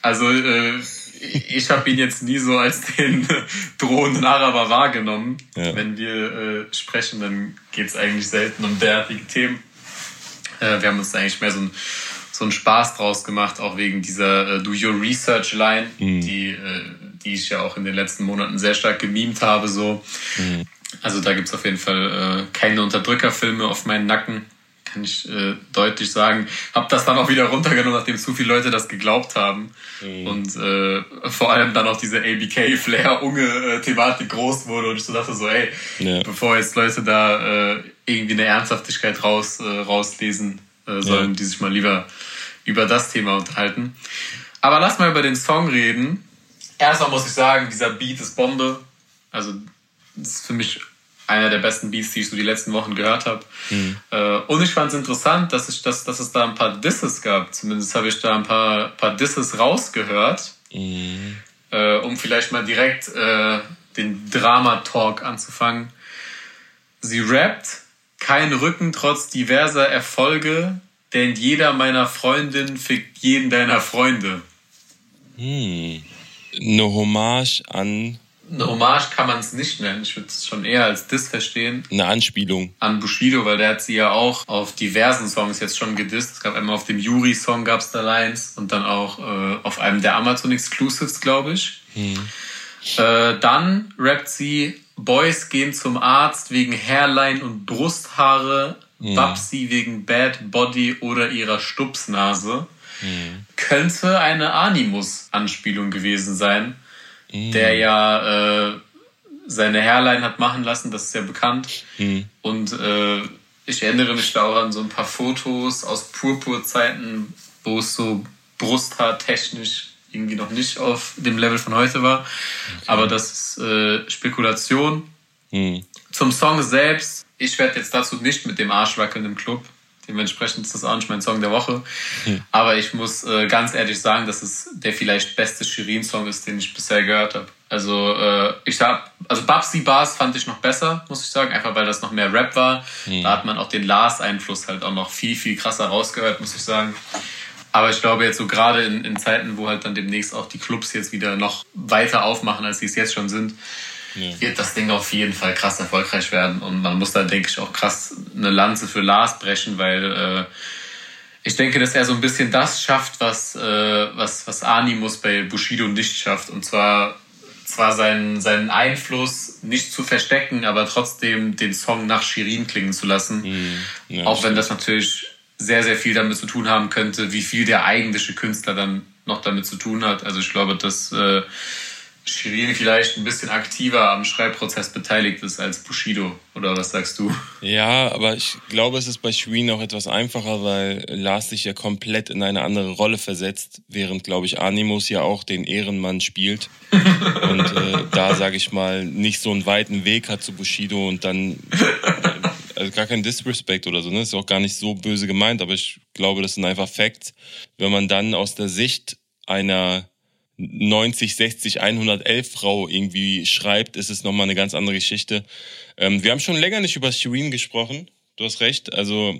Also äh, ich habe ihn jetzt nie so als den drohenden Araber wahrgenommen. Ja. Wenn wir äh, sprechen, dann geht es eigentlich selten um derartige Themen. Äh, wir haben uns eigentlich mehr so ein so einen Spaß draus gemacht, auch wegen dieser äh, Do Your Research Line, mhm. die, äh, die ich ja auch in den letzten Monaten sehr stark gemimt habe. So. Mhm. Also da gibt es auf jeden Fall äh, keine Unterdrückerfilme auf meinen Nacken, kann ich äh, deutlich sagen. Hab das dann auch wieder runtergenommen, nachdem zu viele Leute das geglaubt haben. Mhm. Und äh, vor allem dann auch diese ABK-Flair-Unge-Thematik äh, groß wurde und ich so dachte so, ey, ja. bevor jetzt Leute da äh, irgendwie eine Ernsthaftigkeit raus, äh, rauslesen äh, sollen, ja. die sich mal lieber über das Thema unterhalten. Aber lass mal über den Song reden. Erstmal muss ich sagen, dieser Beat ist Bombe. Also, das ist für mich einer der besten Beats, die ich so die letzten Wochen gehört habe. Mhm. Äh, und ich fand es interessant, dass, ich, dass, dass es da ein paar Disses gab. Zumindest habe ich da ein paar, paar Disses rausgehört. Mhm. Äh, um vielleicht mal direkt äh, den Drama-Talk anzufangen. Sie rappt, kein Rücken trotz diverser Erfolge, denn jeder meiner Freundinnen fickt jeden deiner Freunde. Hm. Eine Hommage an. Eine Hommage kann man es nicht nennen. Ich würde es schon eher als Diss verstehen. Eine Anspielung. An Bushido, weil der hat sie ja auch auf diversen Songs jetzt schon gedisst. Es gab einmal auf dem Yuri-Song gab es da Lines und dann auch äh, auf einem der Amazon Exclusives, glaube ich. Hm. Äh, dann rappt sie Boys gehen zum Arzt wegen Hairline und Brusthaare mhm. Babsi wegen Bad Body oder ihrer Stupsnase. Mhm. Könnte eine Animus-Anspielung gewesen sein, mhm. der ja äh, seine Hairline hat machen lassen, das ist ja bekannt. Mhm. Und äh, ich erinnere mich da auch an so ein paar Fotos aus Purpurzeiten, wo es so brusthaartechnisch irgendwie noch nicht auf dem Level von heute war. Okay. Aber das ist äh, Spekulation. Mhm. Zum Song selbst ich werde jetzt dazu nicht mit dem Arsch wackeln im Club. Dementsprechend ist das auch nicht mein Song der Woche. Hm. Aber ich muss äh, ganz ehrlich sagen, dass es der vielleicht beste Shirin-Song ist, den ich bisher gehört habe. Also äh, ich sag, also Babsi Bars fand ich noch besser, muss ich sagen, einfach weil das noch mehr Rap war. Hm. Da hat man auch den Lars-Einfluss halt auch noch viel, viel krasser rausgehört, muss ich sagen. Aber ich glaube jetzt so gerade in, in Zeiten, wo halt dann demnächst auch die Clubs jetzt wieder noch weiter aufmachen, als sie es jetzt schon sind, ja. wird das Ding auf jeden Fall krass erfolgreich werden. Und man muss da, denke ich, auch krass eine Lanze für Lars brechen, weil äh, ich denke, dass er so ein bisschen das schafft, was, äh, was, was Animus bei Bushido nicht schafft. Und zwar, zwar seinen, seinen Einfluss nicht zu verstecken, aber trotzdem den Song nach Shirin klingen zu lassen. Mhm. Ja, auch wenn das natürlich sehr, sehr viel damit zu tun haben könnte, wie viel der eigentliche Künstler dann noch damit zu tun hat. Also ich glaube, dass äh, Shirin vielleicht ein bisschen aktiver am Schreibprozess beteiligt ist als Bushido. Oder was sagst du? Ja, aber ich glaube, es ist bei Shirin auch etwas einfacher, weil Lars sich ja komplett in eine andere Rolle versetzt, während, glaube ich, Animus ja auch den Ehrenmann spielt. und äh, da, sage ich mal, nicht so einen weiten Weg hat zu Bushido und dann. Äh, also gar kein Disrespect oder so, ne? Ist auch gar nicht so böse gemeint, aber ich glaube, das sind einfach Facts. Wenn man dann aus der Sicht einer 90, 60, 111 Frau irgendwie schreibt, ist es nochmal eine ganz andere Geschichte. Ähm, wir haben schon länger nicht über Shireen gesprochen. Du hast recht. Also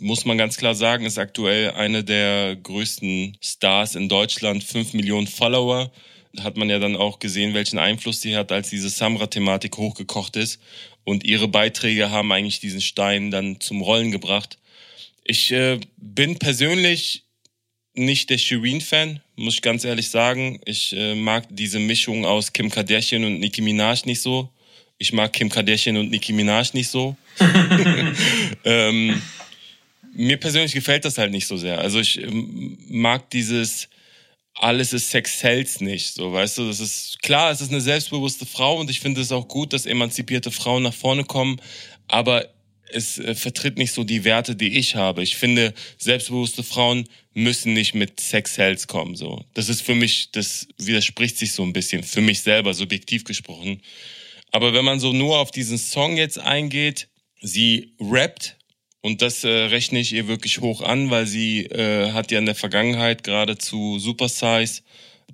muss man ganz klar sagen, ist aktuell eine der größten Stars in Deutschland. Fünf Millionen Follower. Hat man ja dann auch gesehen, welchen Einfluss sie hat, als diese Samra-Thematik hochgekocht ist. Und ihre Beiträge haben eigentlich diesen Stein dann zum Rollen gebracht. Ich äh, bin persönlich nicht der Shireen-Fan, muss ich ganz ehrlich sagen. Ich äh, mag diese Mischung aus Kim Kardashian und Nicki Minaj nicht so. Ich mag Kim Kardashian und Nicki Minaj nicht so. ähm, mir persönlich gefällt das halt nicht so sehr. Also ich ähm, mag dieses alles ist Sex Sells nicht, so weißt du. Das ist klar, es ist eine selbstbewusste Frau und ich finde es auch gut, dass emanzipierte Frauen nach vorne kommen. Aber es äh, vertritt nicht so die Werte, die ich habe. Ich finde, selbstbewusste Frauen müssen nicht mit Sex-Hells kommen. So. Das ist für mich, das widerspricht sich so ein bisschen, für mich selber, subjektiv gesprochen. Aber wenn man so nur auf diesen Song jetzt eingeht, sie rappt und das äh, rechne ich ihr wirklich hoch an, weil sie äh, hat ja in der Vergangenheit gerade zu Super Size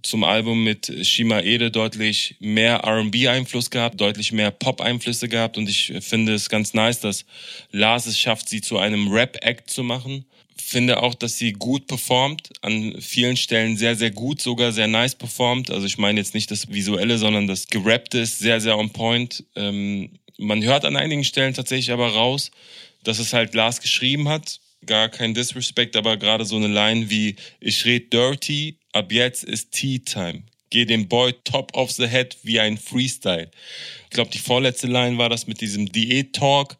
zum Album mit Shima Ede deutlich mehr R&B-Einfluss gehabt, deutlich mehr Pop-Einflüsse gehabt und ich finde es ganz nice, dass Lars es schafft, sie zu einem Rap-Act zu machen. Finde auch, dass sie gut performt, an vielen Stellen sehr, sehr gut, sogar sehr nice performt. Also ich meine jetzt nicht das Visuelle, sondern das Gerappte ist sehr, sehr on point. Ähm, man hört an einigen Stellen tatsächlich aber raus, dass es halt Lars geschrieben hat. Gar kein Disrespect, aber gerade so eine Line wie Ich red dirty, ab jetzt ist Tea Time. Geh dem Boy top of the head wie ein Freestyle. Ich glaube, die vorletzte Line war das mit diesem Diät-Talk.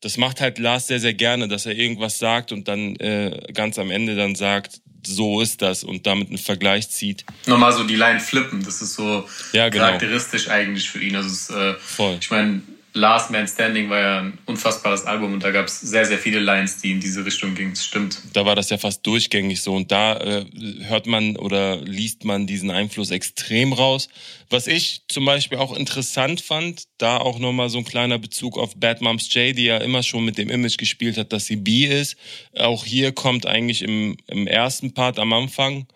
Das macht halt Lars sehr, sehr gerne, dass er irgendwas sagt und dann äh, ganz am Ende dann sagt, so ist das und damit einen Vergleich zieht. Nochmal so die Line flippen, das ist so ja, genau. charakteristisch eigentlich für ihn. Also es, äh, Voll. ich meine, Last Man Standing war ja ein unfassbares Album und da gab es sehr, sehr viele Lines, die in diese Richtung gingen. Das stimmt. Da war das ja fast durchgängig so und da äh, hört man oder liest man diesen Einfluss extrem raus. Was ich zum Beispiel auch interessant fand, da auch nochmal so ein kleiner Bezug auf Bad Moms J, die ja immer schon mit dem Image gespielt hat, dass sie B ist. Auch hier kommt eigentlich im, im ersten Part am Anfang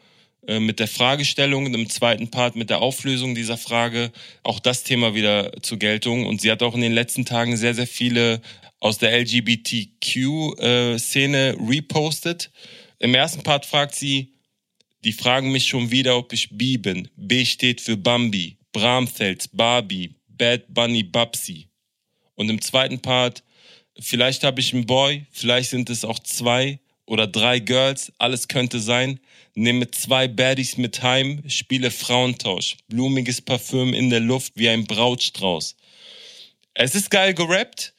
äh, mit der Fragestellung, im zweiten Part mit der Auflösung dieser Frage auch das Thema wieder zur Geltung. Und sie hat auch in den letzten Tagen sehr, sehr viele aus der LGBTQ-Szene äh, repostet. Im ersten Part fragt sie, die fragen mich schon wieder, ob ich B bin. B steht für Bambi, Bramfels, Barbie, Bad Bunny, Babsi. Und im zweiten Part, vielleicht habe ich einen Boy, vielleicht sind es auch zwei oder drei Girls, alles könnte sein nehme zwei Baddies mit heim, spiele Frauentausch. Blumiges Parfüm in der Luft wie ein Brautstrauß. Es ist geil gerappt.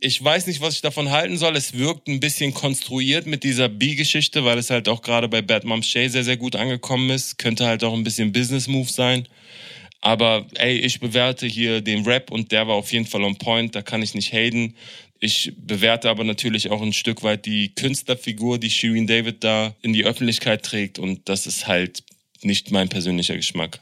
Ich weiß nicht, was ich davon halten soll. Es wirkt ein bisschen konstruiert mit dieser B-Geschichte, weil es halt auch gerade bei Bad Mom Shay sehr, sehr gut angekommen ist. Könnte halt auch ein bisschen Business-Move sein. Aber ey, ich bewerte hier den Rap und der war auf jeden Fall on point. Da kann ich nicht haten. Ich bewerte aber natürlich auch ein Stück weit die Künstlerfigur, die Shirin David da in die Öffentlichkeit trägt und das ist halt nicht mein persönlicher Geschmack.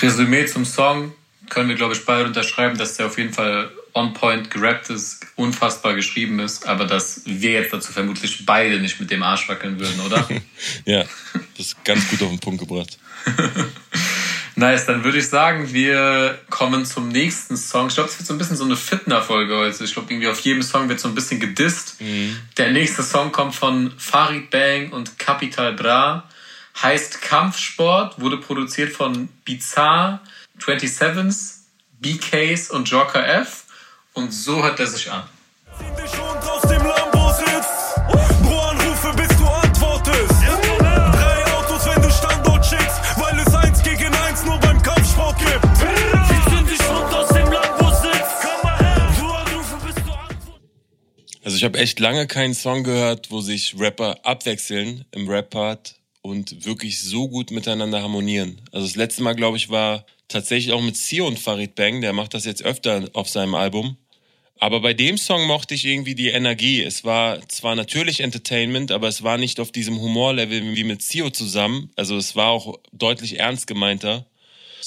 Resümee zum Song können wir, glaube ich, beide unterschreiben, dass der auf jeden Fall on point gerappt ist, unfassbar geschrieben ist, aber dass wir jetzt dazu vermutlich beide nicht mit dem Arsch wackeln würden, oder? ja, das ist ganz gut auf den Punkt gebracht. Nice, dann würde ich sagen, wir kommen zum nächsten Song. Ich glaube, es wird so ein bisschen so eine Fitner-Folge heute. Ich glaube, irgendwie auf jedem Song wird so ein bisschen gedisst. Mhm. Der nächste Song kommt von Farid Bang und Capital Bra. Heißt Kampfsport, wurde produziert von Bizarre, 27s, BKs und Joker F. Und so hört er sich an. Also ich habe echt lange keinen Song gehört, wo sich Rapper abwechseln im Rap-Part und wirklich so gut miteinander harmonieren. Also das letzte Mal, glaube ich, war tatsächlich auch mit Sio und Farid Bang. Der macht das jetzt öfter auf seinem Album. Aber bei dem Song mochte ich irgendwie die Energie. Es war zwar natürlich Entertainment, aber es war nicht auf diesem Humorlevel wie mit Sio zusammen. Also es war auch deutlich ernst gemeinter.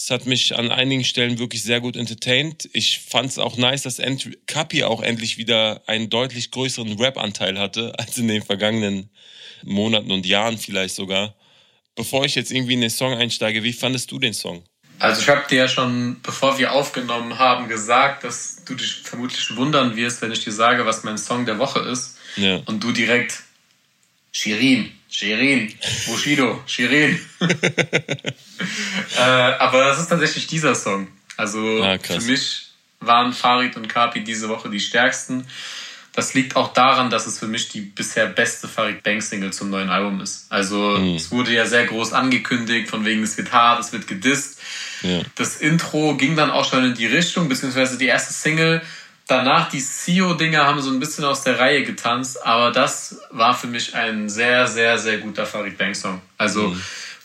Es hat mich an einigen Stellen wirklich sehr gut entertained. Ich fand es auch nice, dass Kapi auch endlich wieder einen deutlich größeren Rap-Anteil hatte als in den vergangenen Monaten und Jahren vielleicht sogar. Bevor ich jetzt irgendwie in den Song einsteige, wie fandest du den Song? Also ich habe dir ja schon, bevor wir aufgenommen haben, gesagt, dass du dich vermutlich wundern wirst, wenn ich dir sage, was mein Song der Woche ist. Ja. Und du direkt Shirin, Shirin, Bushido, Shirin. äh, aber das ist tatsächlich dieser Song. Also ah, für mich waren Farid und Kapi diese Woche die stärksten. Das liegt auch daran, dass es für mich die bisher beste Farid Bang Single zum neuen Album ist. Also mhm. es wurde ja sehr groß angekündigt, von wegen es wird hart, es wird gedisst. Ja. Das Intro ging dann auch schon in die Richtung, beziehungsweise die erste Single danach die CEO-Dinger haben so ein bisschen aus der Reihe getanzt, aber das war für mich ein sehr, sehr, sehr guter Farid Bang Song. Also mhm.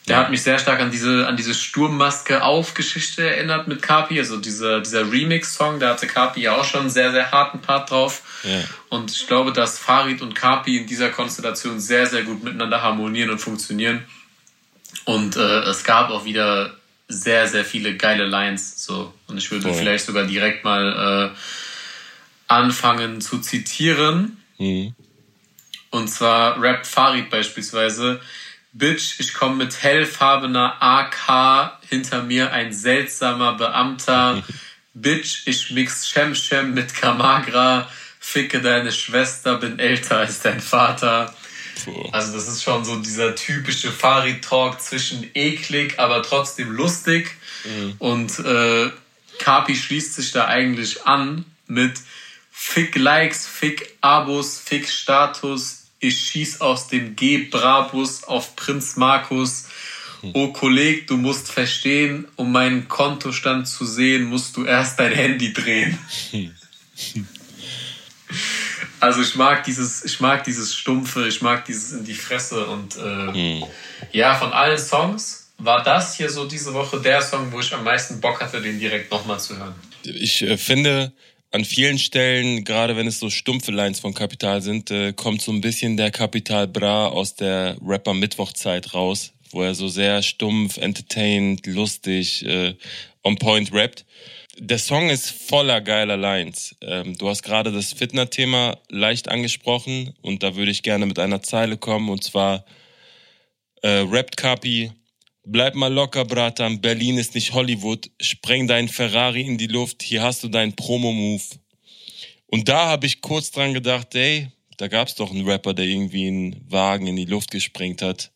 Der hat mich sehr stark an diese, an diese Sturmmaske auf Geschichte erinnert mit Kapi. Also dieser, dieser Remix-Song, da hatte Kapi ja auch schon einen sehr, sehr harten Part drauf. Ja. Und ich glaube, dass Farid und Kapi in dieser Konstellation sehr, sehr gut miteinander harmonieren und funktionieren. Und äh, es gab auch wieder sehr, sehr viele geile Lines. So. Und ich würde Voll. vielleicht sogar direkt mal äh, anfangen zu zitieren. Mhm. Und zwar rappt Farid beispielsweise. Bitch, ich komme mit hellfarbener AK, hinter mir ein seltsamer Beamter. Bitch, ich mix Shem Shem mit Kamagra. Ficke deine Schwester, bin älter als dein Vater. So. Also das ist schon so dieser typische Farid-Talk zwischen eklig, aber trotzdem lustig. Und äh, Kapi schließt sich da eigentlich an mit Fick Likes, Fick Abos, Fick Status. Ich schieß aus dem G-Brabus auf Prinz Markus. Oh Kolleg, du musst verstehen, um meinen Kontostand zu sehen, musst du erst dein Handy drehen. Also ich mag dieses, ich mag dieses Stumpfe, ich mag dieses in die Fresse und äh, ja, von allen Songs war das hier so diese Woche der Song, wo ich am meisten Bock hatte, den direkt nochmal zu hören. Ich äh, finde, an vielen Stellen, gerade wenn es so stumpfe Lines von Kapital sind, äh, kommt so ein bisschen der Kapital Bra aus der Rapper-Mittwochzeit raus, wo er so sehr stumpf, entertained, lustig, äh, on point rappt. Der Song ist voller geiler Lines. Ähm, du hast gerade das Fitner-Thema leicht angesprochen und da würde ich gerne mit einer Zeile kommen und zwar äh, rappt Kapi, bleib mal locker, Bratan, Berlin ist nicht Hollywood, spreng deinen Ferrari in die Luft, hier hast du deinen Promo-Move. Und da habe ich kurz dran gedacht, ey, da gab's doch einen Rapper, der irgendwie einen Wagen in die Luft gesprengt hat,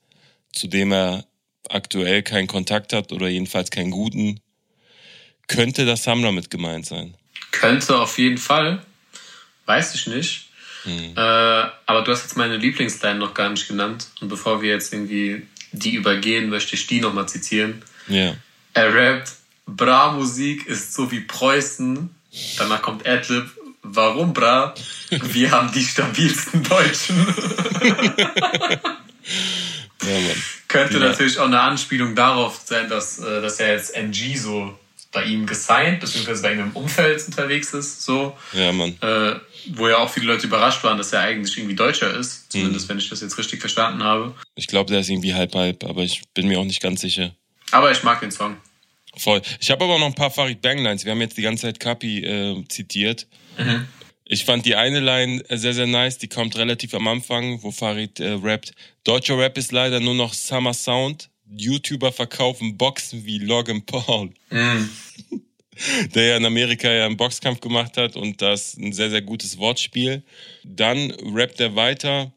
zu dem er aktuell keinen Kontakt hat oder jedenfalls keinen guten. Könnte das Samra mit gemeint sein? Könnte auf jeden Fall, weiß ich nicht. Äh, aber du hast jetzt meine Lieblingsline noch gar nicht genannt. Und bevor wir jetzt irgendwie die übergehen, möchte ich die nochmal zitieren. Ja. Er rappt, Bra Musik ist so wie Preußen. Danach kommt Adlib. Warum Bra? Wir haben die stabilsten Deutschen. Ja. Könnte Ja. natürlich auch eine Anspielung darauf sein, dass, äh, dass er jetzt NG so bei ihm gesigned, beziehungsweise bei ihm im Umfeld unterwegs ist, so. Ja, Mann. Äh, wo ja auch viele Leute überrascht waren, dass er eigentlich irgendwie Deutscher ist. Zumindest, Mhm. wenn ich das jetzt richtig verstanden habe. Ich glaube, der ist irgendwie halb-halb, aber ich bin mir auch nicht ganz sicher. Aber ich mag den Song. Voll. Ich habe aber noch ein paar Farid Bang Lines. Wir haben jetzt die ganze Zeit Kapi äh, zitiert. Ich fand die eine Line äh, sehr, sehr nice. Die kommt relativ am Anfang, wo Farid äh, rappt. Deutscher Rap ist leider nur noch Summer Sound. YouTuber verkaufen Boxen wie Logan Paul. Der ja in Amerika ja einen Boxkampf gemacht hat und das ein sehr, sehr gutes Wortspiel. Dann rappt er weiter.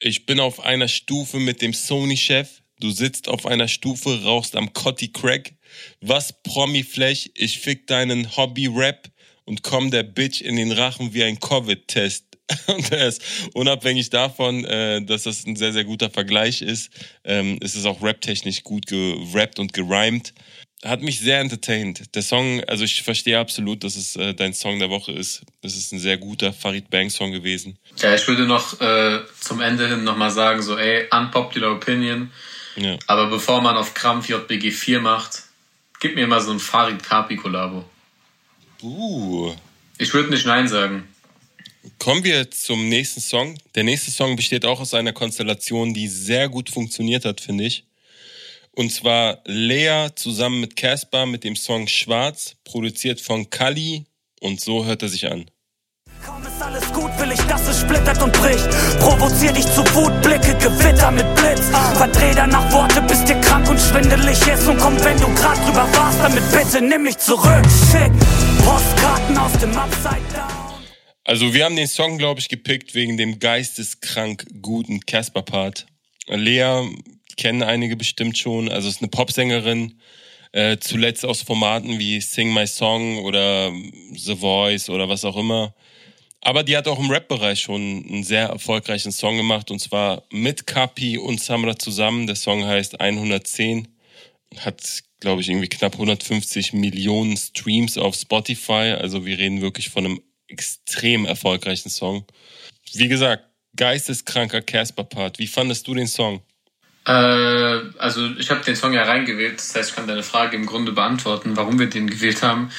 Ich bin auf einer Stufe mit dem Sony-Chef. Du sitzt auf einer Stufe, rauchst am Cotti Crack. Was Promi-Flech? Ich fick deinen Hobby-Rap und komm der Bitch in den Rachen wie ein Covid-Test. Und er ist unabhängig davon, äh, dass das ein sehr, sehr guter Vergleich ist, ähm, ist es auch raptechnisch gut gerappt und gerimt. Hat mich sehr entertained. Der Song, also ich verstehe absolut, dass es äh, dein Song der Woche ist. Es ist ein sehr guter Farid Bang Song gewesen. Ja, ich würde noch äh, zum Ende hin nochmal sagen, so, ey, unpopular opinion. Ja. Aber bevor man auf Krampf JBG 4 macht, gib mir mal so ein Farid Kapi Kollabo. Uh. Ich würde nicht Nein sagen. Kommen wir zum nächsten Song. Der nächste Song besteht auch aus einer Konstellation, die sehr gut funktioniert hat, finde ich. Und zwar Lea zusammen mit Casper mit dem Song Schwarz, produziert von Kali. Und so hört er sich an. Kaum ist alles gut, will ich, dass es splittert und bricht. Provozier dich zu Wut, Blicke, Gewitter mit Blitz. Verdreh danach Worte, bis dir krank und schwindelig ist. Und komm, wenn du grad drüber warst, damit bitte nimm mich zurück. Schick Postkarten aus dem Down. Also wir haben den Song, glaube ich, gepickt wegen dem geisteskrank guten Casper-Part. Lea kennen einige bestimmt schon. Also ist eine Popsängerin, äh, zuletzt aus Formaten wie Sing My Song oder The Voice oder was auch immer. Aber die hat auch im Rap-Bereich schon einen sehr erfolgreichen Song gemacht und zwar mit Kapi und Samra zusammen. Der Song heißt 110, hat glaube ich irgendwie knapp 150 Millionen Streams auf Spotify. Also wir reden wirklich von einem extrem erfolgreichen Song. Wie gesagt, geisteskranker Casper-Part. Wie fandest du den Song? Äh, also ich habe den Song ja reingewählt, das heißt, ich kann deine Frage im Grunde beantworten, warum wir den gewählt haben.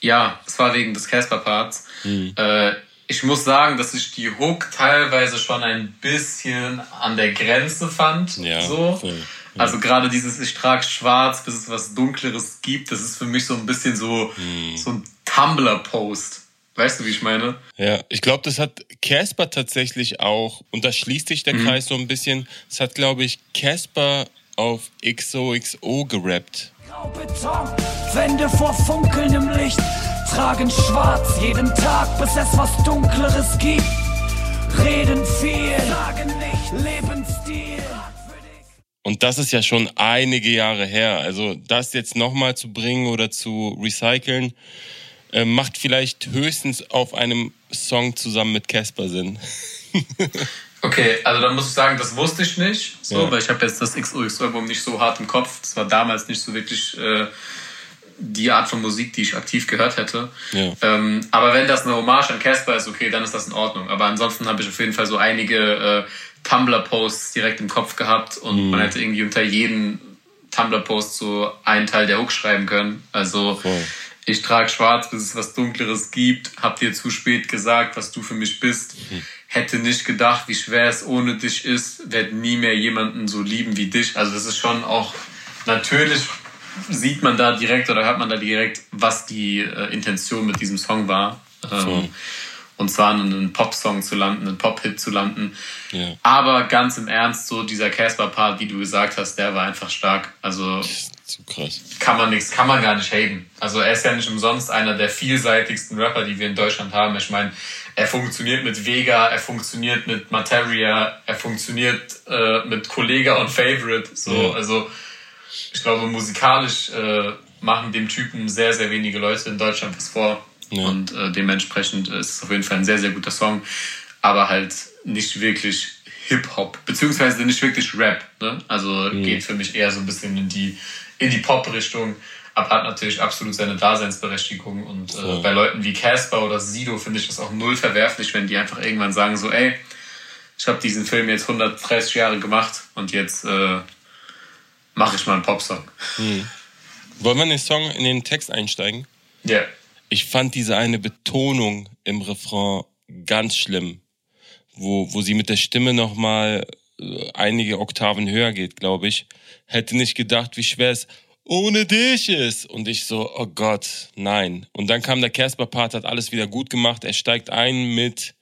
Ja, es war wegen des Casper-Parts. Mhm. Äh, ich muss sagen, dass ich die Hook teilweise schon ein bisschen an der Grenze fand. Ja, so. Voll. Also gerade dieses Ich trage schwarz, bis es was Dunkleres gibt, das ist für mich so ein bisschen so, hm. so ein Tumblr-Post. Weißt du, wie ich meine? Ja, ich glaube, das hat Casper tatsächlich auch, und da schließt sich der mhm. Kreis so ein bisschen, das hat, glaube ich, Casper auf XOXO gerappt. Graubeton, Wände vor funkelndem Licht, tragen schwarz jeden Tag, bis es was Dunkleres gibt. Reden viel, sagen nicht, Lebensstil. Und das ist ja schon einige Jahre her. Also das jetzt nochmal zu bringen oder zu recyceln, äh, macht vielleicht höchstens auf einem Song zusammen mit Casper Sinn. okay, also dann muss ich sagen, das wusste ich nicht, so, ja. weil ich habe jetzt das XOX-Album nicht so hart im Kopf. Das war damals nicht so wirklich äh, die Art von Musik, die ich aktiv gehört hätte. Ja. Ähm, aber wenn das eine Hommage an Casper ist, okay, dann ist das in Ordnung. Aber ansonsten habe ich auf jeden Fall so einige äh, Tumblr-Posts direkt im Kopf gehabt und mhm. man hätte irgendwie unter jeden Tumblr-Post so einen Teil der Hook schreiben können. Also Voll. Ich trage schwarz, bis es was Dunkleres gibt, hab dir zu spät gesagt, was du für mich bist. Mhm. Hätte nicht gedacht, wie schwer es ohne dich ist, werde nie mehr jemanden so lieben wie dich. Also das ist schon auch natürlich sieht man da direkt oder hört man da direkt, was die äh, Intention mit diesem Song war. Ähm, und zwar einen Pop-Song zu landen, einen Pop-Hit zu landen. Ja. Aber ganz im Ernst, so dieser Casper-Part, wie du gesagt hast, der war einfach stark. Also so krass. kann man nichts, kann man gar nicht haten. Also er ist ja nicht umsonst einer der vielseitigsten Rapper, die wir in Deutschland haben. Ich meine, er funktioniert mit Vega, er funktioniert mit Materia, er funktioniert äh, mit Kollega und Favorite. So, ja. also ich glaube, musikalisch äh, machen dem Typen sehr, sehr wenige Leute in Deutschland was vor. Ja. Und äh, dementsprechend ist es auf jeden Fall ein sehr, sehr guter Song. Aber halt nicht wirklich Hip-Hop, beziehungsweise nicht wirklich Rap. Ne? Also mhm. geht für mich eher so ein bisschen in die, in die Pop-Richtung. Aber hat natürlich absolut seine Daseinsberechtigung. Und äh, bei Leuten wie Casper oder Sido finde ich das auch null verwerflich, wenn die einfach irgendwann sagen so, ey, ich habe diesen Film jetzt 130 Jahre gemacht und jetzt äh, mache ich mal einen Popsong. Hm. Wollen wir in den Song, in den Text einsteigen? Ja. Yeah. Ich fand diese eine Betonung im Refrain ganz schlimm, wo, wo sie mit der Stimme nochmal äh, einige Oktaven höher geht, glaube ich. Hätte nicht gedacht, wie schwer es ohne dich ist. Und ich so, oh Gott, nein. Und dann kam der Casper-Part, hat alles wieder gut gemacht. Er steigt ein mit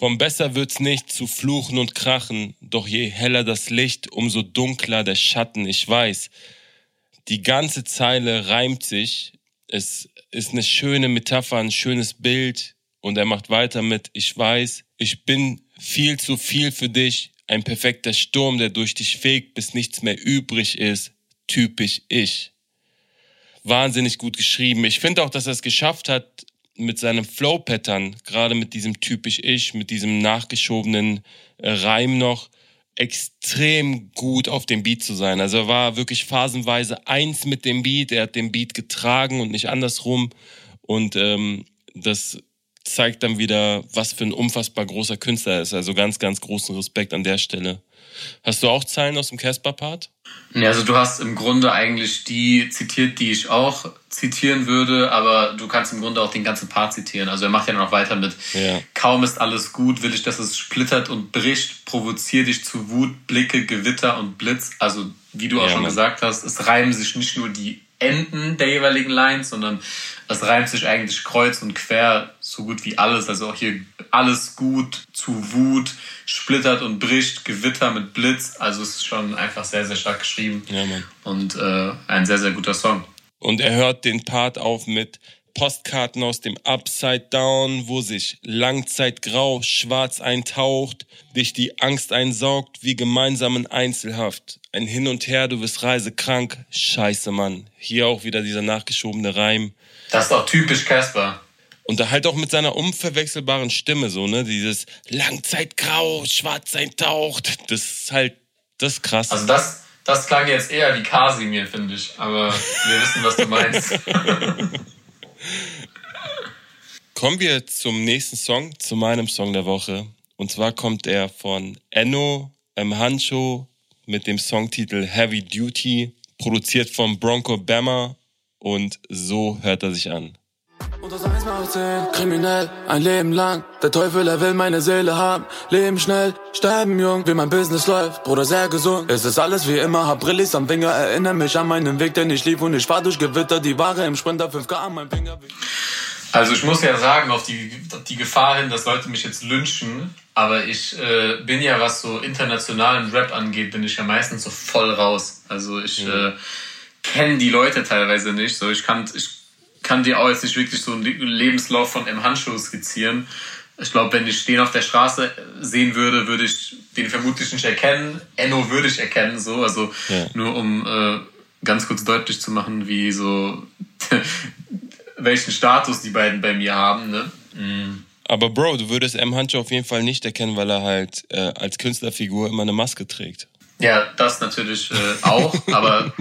vom Besser wird's nicht zu fluchen und krachen, doch je heller das Licht, umso dunkler der Schatten. Ich weiß, die ganze Zeile reimt sich. Es ist eine schöne Metapher, ein schönes Bild. Und er macht weiter mit, ich weiß, ich bin viel zu viel für dich. Ein perfekter Sturm, der durch dich fegt, bis nichts mehr übrig ist. Typisch ich. Wahnsinnig gut geschrieben. Ich finde auch, dass er es geschafft hat, mit seinem Flow-Pattern, gerade mit diesem typisch Ich, mit diesem nachgeschobenen äh, Reim noch, extrem gut auf dem Beat zu sein. Also er war wirklich phasenweise eins mit dem Beat, er hat den Beat getragen und nicht andersrum. Und ähm, das zeigt dann wieder, was für ein unfassbar großer Künstler er ist. Also ganz, ganz großen Respekt an der Stelle. Hast du auch Zeilen aus dem Casper-Part? Ja, also du hast im Grunde eigentlich die zitiert, die ich auch zitieren würde, aber du kannst im Grunde auch den ganzen Part zitieren. Also er macht ja noch weiter mit ja. Kaum ist alles gut, will ich, dass es splittert und bricht, provoziere dich zu Wut, Blicke, Gewitter und Blitz. Also wie du auch ja, schon Mann. gesagt hast, es reimen sich nicht nur die Enden der jeweiligen Lines, sondern es reimt sich eigentlich kreuz und quer so gut wie alles. Also auch hier alles gut zu Wut, splittert und bricht, Gewitter mit Blitz. Also es ist schon einfach sehr, sehr stark geschrieben. Ja, Mann. Und äh, ein sehr, sehr guter Song. Und er hört den Part auf mit Postkarten aus dem Upside Down, wo sich Langzeitgrau schwarz eintaucht, dich die Angst einsaugt wie gemeinsamen Einzelhaft. Ein Hin und Her, du bist reisekrank. Scheiße, Mann. Hier auch wieder dieser nachgeschobene Reim. Das ist auch typisch Casper. Und halt auch mit seiner unverwechselbaren Stimme, so, ne? Dieses Langzeitgrau, schwarz eintaucht. Das ist halt, das ist krass. Also das, das klang jetzt eher wie Kasimir, finde ich. Aber wir wissen, was du meinst. Kommen wir zum nächsten Song, zu meinem Song der Woche. Und zwar kommt er von Enno, M. Hancho, mit dem Songtitel Heavy Duty, produziert von Bronco Bama und so hört er sich an. Und das eins macht zehn, kriminell, ein Leben lang. Der Teufel, er will meine Seele haben. Leben schnell, sterben jung, wie mein Business läuft. Bruder, sehr gesund. Es ist alles wie immer, hab Brillis am Finger. Erinnere mich an meinen Weg, den ich lief und ich fahr durch Gewitter. Die Ware im Sprinter, 5K an meinem Finger. Also ich muss ja sagen, auf die, die Gefahr hin, dass Leute mich jetzt lynchen, aber ich äh, bin ja, was so internationalen Rap angeht, bin ich ja meistens so voll raus. Also ich mhm. äh, kenne die Leute teilweise nicht. So ich kann, ich kann dir auch jetzt nicht wirklich so einen Lebenslauf von M. Handschuh skizzieren. Ich glaube, wenn ich den auf der Straße sehen würde, würde ich den vermutlich nicht erkennen. Enno würde ich erkennen, so. Also ja. nur um äh, ganz kurz deutlich zu machen, wie so welchen Status die beiden bei mir haben. Ne? Mhm. Aber Bro, du würdest M. Hancho auf jeden Fall nicht erkennen, weil er halt äh, als Künstlerfigur immer eine Maske trägt. Ja, das natürlich äh, auch, aber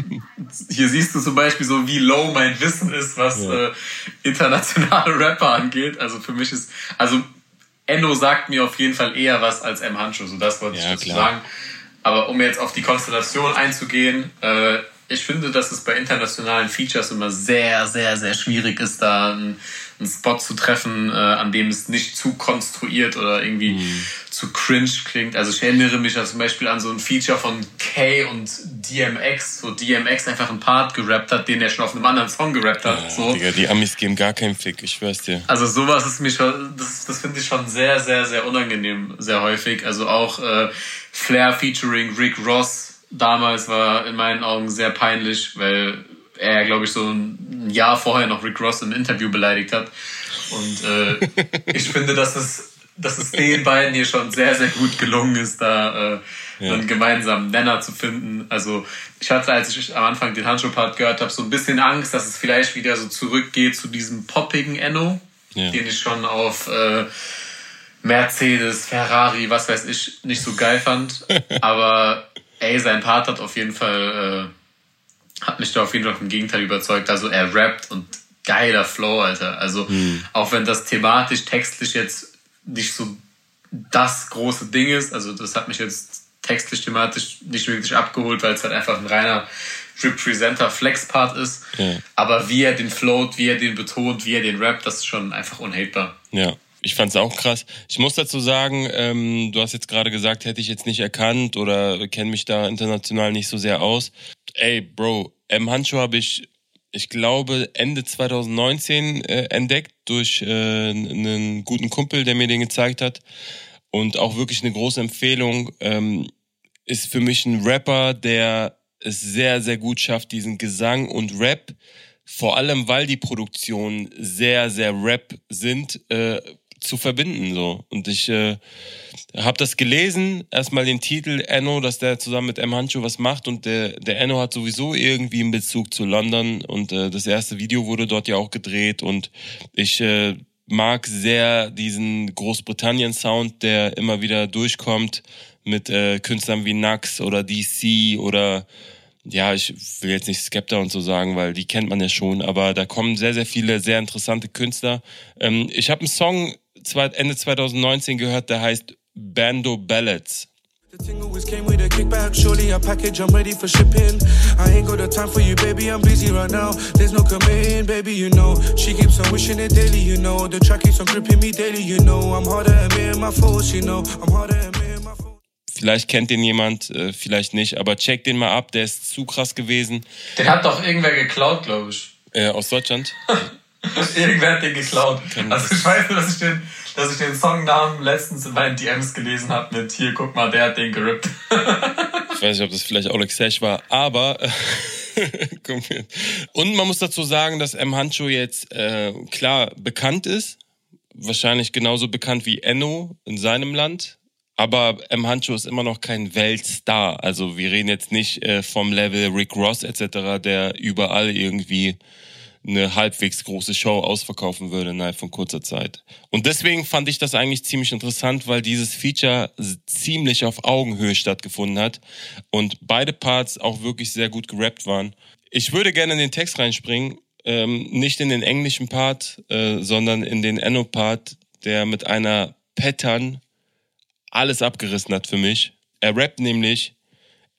hier siehst du zum Beispiel so, wie low mein Wissen ist, was ja. äh, internationale Rapper angeht. Also für mich ist, also Enno sagt mir auf jeden Fall eher was als M. Hancho, so das wollte ja, ich dazu sagen. Aber um jetzt auf die Konstellation einzugehen, äh, ich finde, dass es bei internationalen Features immer sehr, sehr, sehr schwierig ist, da einen, einen Spot zu treffen, äh, an dem es nicht zu konstruiert oder irgendwie mhm. Zu cringe klingt. Also ich erinnere mich ja zum Beispiel an so ein Feature von Kay und DMX, wo DMX einfach einen Part gerappt hat, den er schon auf einem anderen Song gerappt hat. Ja, so. Digga, die Amis geben gar keinen Fick, ich schwör's dir. Also sowas ist mir schon, das, das finde ich schon sehr, sehr, sehr unangenehm, sehr häufig. Also auch äh, Flair featuring Rick Ross damals war in meinen Augen sehr peinlich, weil er, glaube ich, so ein Jahr vorher noch Rick Ross im Interview beleidigt hat. Und äh, ich finde, dass es, dass es den beiden hier schon sehr, sehr gut gelungen ist, da äh, ja. einen gemeinsamen Nenner zu finden. Also ich hatte, als ich am Anfang den Handschuh-Part gehört habe, so ein bisschen Angst, dass es vielleicht wieder so zurückgeht zu diesem poppigen Enno, ja. den ich schon auf äh, Mercedes, Ferrari, was weiß ich, nicht so geil fand. Aber ey, sein Part hat auf jeden Fall, äh, hat mich da auf jeden Fall vom Gegenteil überzeugt. Also er rappt und geiler Flow, Alter. Also mhm. auch wenn das thematisch, textlich jetzt nicht so das große Ding ist, also das hat mich jetzt textlich, thematisch nicht wirklich abgeholt, weil es halt einfach ein reiner Representer Flex-Part ist. Ja. Aber wie er den float, wie er den betont, wie er den rappt, das ist schon einfach unhatebar. Ja. Ich fand's auch krass. Ich muss dazu sagen, ähm, du hast jetzt gerade gesagt, hätte ich jetzt nicht erkannt oder kenne mich da international nicht so sehr aus. Ey, Bro, M. Handschuh habe ich, ich glaube, Ende 2019 äh, entdeckt durch äh, einen guten Kumpel, der mir den gezeigt hat. Und auch wirklich eine große Empfehlung. Ähm, ist für mich ein Rapper, der es sehr, sehr gut schafft, diesen Gesang und Rap vor allem weil die Produktionen sehr, sehr Rap sind, äh, zu verbinden so. Und ich äh, habe das gelesen erstmal den Titel Enno dass der zusammen mit M. Hancho was macht. Und der der Enno hat sowieso irgendwie einen Bezug zu London. Und äh, das erste Video wurde dort ja auch gedreht. Und ich äh, mag sehr diesen Großbritannien Sound der immer wieder durchkommt mit äh, Künstlern wie Nax oder DC oder ja, ich will jetzt nicht Skepta und so sagen, weil die kennt man ja schon, aber da kommen sehr, sehr viele sehr interessante Künstler. Ähm, ich habe einen Song Ende 2019 gehört, der heißt Bando Ballads. The thing always came with a kickback, surely a package, I'm ready for shipping. I ain't got the time for you, baby, I'm busy right now. There's no committing, baby, you know. She keeps on wishing it daily, you know. The track keeps on gripping me daily, you know. I'm harder at me and my faults, you know. I'm harder at me and my faults. Vielleicht kennt den jemand, äh, vielleicht nicht, aber check den mal ab, der ist zu krass gewesen. Den hat doch irgendwer geklaut, glaube ich. Äh, aus Deutschland? Irgendwer hat den geklaut. Also ich weiß nur, dass ich den, dass ich den Songnamen letztens in meinen DMs gelesen habe mit hier, guck mal, der hat den gerippt. ich weiß nicht, ob das vielleicht Oleg Sesh war, aber und man muss dazu sagen, dass M. Hancho jetzt äh, klar bekannt ist. Wahrscheinlich genauso bekannt wie Enno in seinem Land. Aber M. Hancho ist immer noch kein Weltstar. Also wir reden jetzt nicht äh, vom Level Rick Ross etc., der überall irgendwie eine halbwegs große Show ausverkaufen würde innerhalb von kurzer Zeit. Und deswegen fand ich das eigentlich ziemlich interessant, weil dieses Feature ziemlich auf Augenhöhe stattgefunden hat und beide Parts auch wirklich sehr gut gerappt waren. Ich würde gerne in den Text reinspringen, ähm, nicht in den englischen Part, äh, sondern in den Enno-Part, der mit einer Pattern alles abgerissen hat für mich. Er rappt nämlich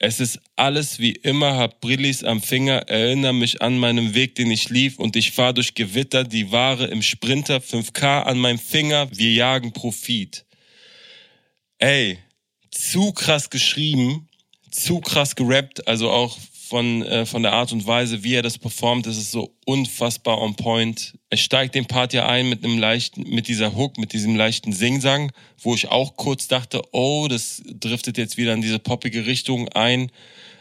Es ist alles wie immer, hab Brillis am Finger, erinnere mich an meinen Weg, den ich lief. Und ich fahr durch Gewitter, die Ware im Sprinter, 5K an meinem Finger, wir jagen Profit. Ey, zu krass geschrieben, zu krass gerappt, also auch von, äh, von der Art und Weise, wie er das performt, das ist so unfassbar on point. Er steigt den Part ja ein mit einem leichten, mit dieser Hook, mit diesem leichten Singsang, wo ich auch kurz dachte, oh, das driftet jetzt wieder in diese poppige Richtung ein.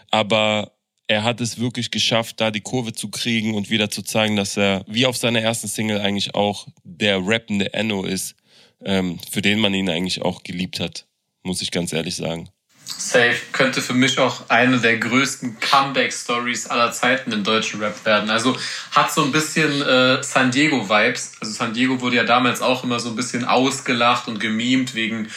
Aber er hat es wirklich geschafft, da die Kurve zu kriegen und wieder zu zeigen, dass er, wie auf seiner ersten Single eigentlich auch der rappende Enno ist, ähm, für den man ihn eigentlich auch geliebt hat, muss ich ganz ehrlich sagen. Safe könnte für mich auch eine der größten Comeback-Stories aller Zeiten im deutschen Rap werden. Also hat so ein bisschen äh, San Diego-Vibes. Also San Diego wurde ja damals auch immer so ein bisschen ausgelacht und gemimt wegen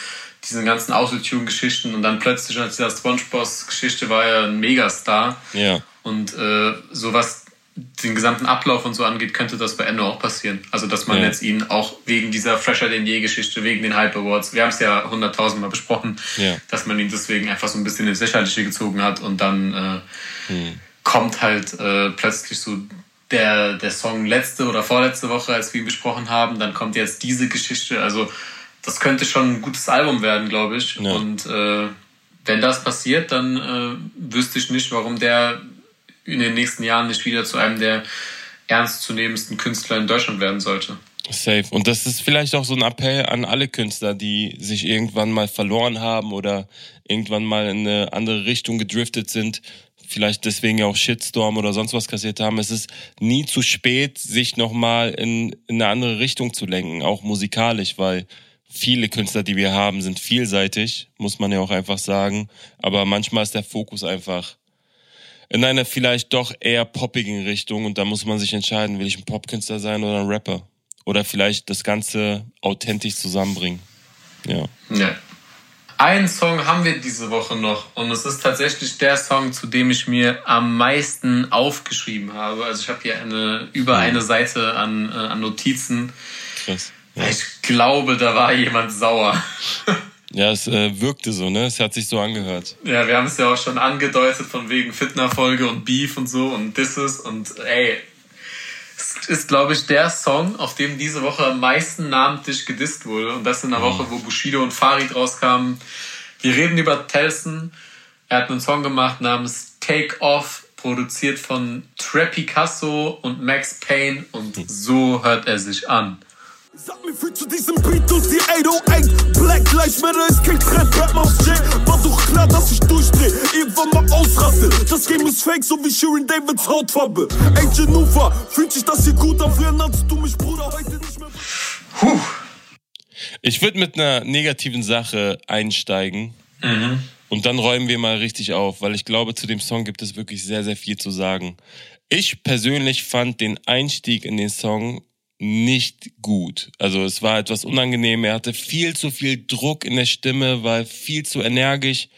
diesen ganzen Autotune-Geschichten und dann plötzlich als dieser SpongeBoss-Geschichte war er ein Megastar. Ja. Und äh, sowas den gesamten Ablauf und so angeht, könnte das bei Endo auch passieren. Also, dass man Ja. jetzt ihn auch wegen dieser Fresher denn je Geschichte, wegen den Hype Awards, wir haben es ja hunderttausendmal besprochen, Ja. dass man ihn deswegen einfach so ein bisschen ins Lächerliche gezogen hat und dann äh, Hm. kommt halt äh, plötzlich so der, der Song letzte oder vorletzte Woche, als wir ihn besprochen haben, dann kommt jetzt diese Geschichte. Also, das könnte schon ein gutes Album werden, glaube ich. Ja. Und äh, wenn das passiert, dann äh, wüsste ich nicht, warum der in den nächsten Jahren nicht wieder zu einem der ernstzunehmendsten Künstler in Deutschland werden sollte. Safe. Und das ist vielleicht auch so ein Appell an alle Künstler, die sich irgendwann mal verloren haben oder irgendwann mal in eine andere Richtung gedriftet sind. Vielleicht deswegen ja auch Shitstorm oder sonst was kassiert haben. Es ist nie zu spät, sich nochmal in, in eine andere Richtung zu lenken, auch musikalisch, weil viele Künstler, die wir haben, sind vielseitig, muss man ja auch einfach sagen. Aber manchmal ist der Fokus einfach in einer vielleicht doch eher poppigen Richtung und da muss man sich entscheiden, will ich ein Popkünstler sein oder ein Rapper? Oder vielleicht das Ganze authentisch zusammenbringen. Ja. Ja. Einen Song haben wir diese Woche noch und es ist tatsächlich der Song, zu dem ich mir am meisten aufgeschrieben habe. Also ich habe hier eine, über eine Seite an, äh, an Notizen. Krass. Ich glaube, da war jemand sauer. Ja, es äh, wirkte so, ne? Es hat sich so angehört. Ja, wir haben es ja auch schon angedeutet von wegen Fitner-Folge und Beef und so und Disses und ey, es ist, glaube ich, der Song, auf dem diese Woche am meisten namentlich gedisst wurde und das in einer Woche, wo Bushido und Farid rauskamen. Wir reden über Telson. Er hat einen Song gemacht namens Take Off, produziert von Trey Picasso und Max Payne und so hört er sich an. Sag mir viel zu diesem Beat und die 808 Black Lives Matter ist kein Trend, Rap aus J War doch klar, dass ich durchdreh, irgendwann mal ausraste Das Game ist fake, so wie Shirin Davids Hautfarbe Ey Genova, fühlt sich das hier gut an? Früher nannst du mich Bruder, heute nicht mehr Puh. Ich würde mit einer negativen Sache einsteigen. Und dann räumen wir mal richtig auf, weil ich glaube, zu dem Song gibt es wirklich sehr, sehr viel zu sagen. Ich persönlich fand den Einstieg in den Song nicht gut. Also es war etwas unangenehm. Er hatte viel zu viel Druck in der Stimme, war viel zu energisch.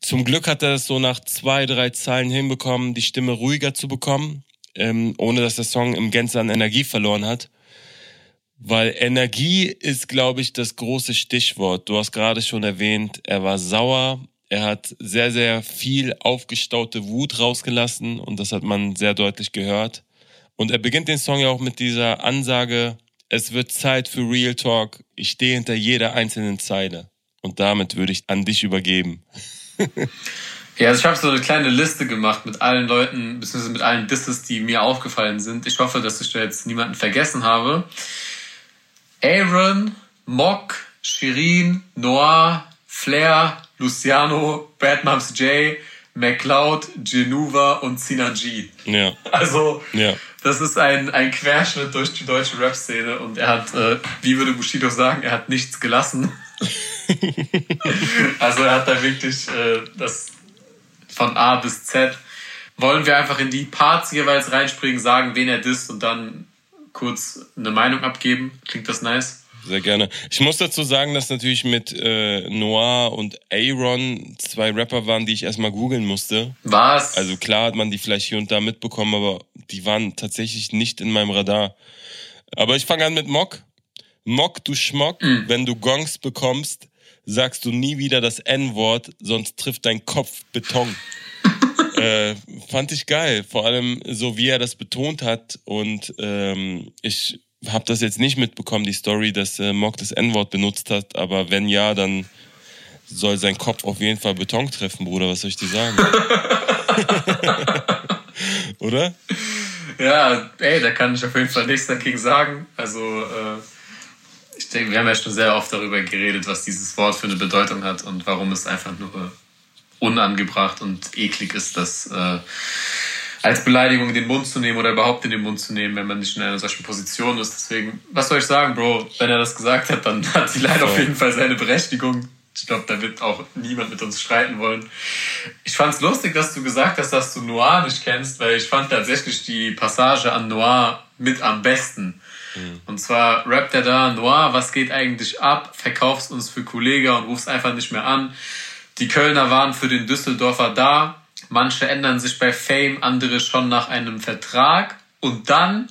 Zum Glück hat er es so nach zwei, drei Zeilen hinbekommen, die Stimme ruhiger zu bekommen, ähm, ohne dass der Song im Gänze an Energie verloren hat. Weil Energie ist, glaube ich, das große Stichwort. Du hast gerade schon erwähnt, er war sauer. Er hat sehr, sehr viel aufgestaute Wut rausgelassen und das hat man sehr deutlich gehört. Und er beginnt den Song ja auch mit dieser Ansage, es wird Zeit für Real Talk. Ich stehe hinter jeder einzelnen Zeile. Und damit würde ich an dich übergeben. Ja, also ich habe so eine kleine Liste gemacht mit allen Leuten, beziehungsweise mit allen Disses, die mir aufgefallen sind. Ich hoffe, dass ich da jetzt niemanden vergessen habe. Aaron, Mock, Shirin, Noir, Flair, Luciano, Bad Moms J, McLeod, Genuva und Sina G. Ja, Also, ja. Das ist ein, ein Querschnitt durch die deutsche Rap-Szene und er hat, äh, wie würde Bushido sagen, er hat nichts gelassen. also er hat da wirklich äh, das von A bis Z. Wollen wir einfach in die Parts jeweils reinspringen, sagen, wen er disst und dann kurz eine Meinung abgeben? Klingt das nice? Sehr gerne. Ich muss dazu sagen, dass natürlich mit äh, Noir und Aaron zwei Rapper waren, die ich erstmal googeln musste. Was? Also klar hat man die vielleicht hier und da mitbekommen, aber die waren tatsächlich nicht in meinem Radar. Aber ich fange an mit Mock. Mock, du Schmock, wenn du Gongs bekommst, sagst du nie wieder das N-Wort, sonst trifft dein Kopf Beton. äh, fand ich geil. Vor allem so, wie er das betont hat. Und ähm, ich habe das jetzt nicht mitbekommen, die Story, dass äh, Mock das N-Wort benutzt hat. Aber wenn ja, dann soll sein Kopf auf jeden Fall Beton treffen, Bruder. Was soll ich dir sagen? Oder? Ja, ey, da kann ich auf jeden Fall nichts dagegen sagen. Also, äh, ich denke, wir haben ja schon sehr oft darüber geredet, was dieses Wort für eine Bedeutung hat und warum es einfach nur unangebracht und eklig ist, das äh, als Beleidigung in den Mund zu nehmen oder überhaupt in den Mund zu nehmen, wenn man nicht in einer solchen Position ist. Deswegen, was soll ich sagen, Bro? Wenn er das gesagt hat, dann hat die Line auf jeden Fall seine Berechtigung. Ich glaube, da wird auch niemand mit uns streiten wollen. Ich fand es lustig, dass du gesagt hast, dass du Noir nicht kennst, weil ich fand tatsächlich die Passage an Noir mit am besten. Mhm. Und zwar rappt er da, Noir, was geht eigentlich ab? Verkaufst uns für Kollege und rufst einfach nicht mehr an. Die Kölner waren für den Düsseldorfer da. Manche ändern sich bei Fame, andere schon nach einem Vertrag. Und dann,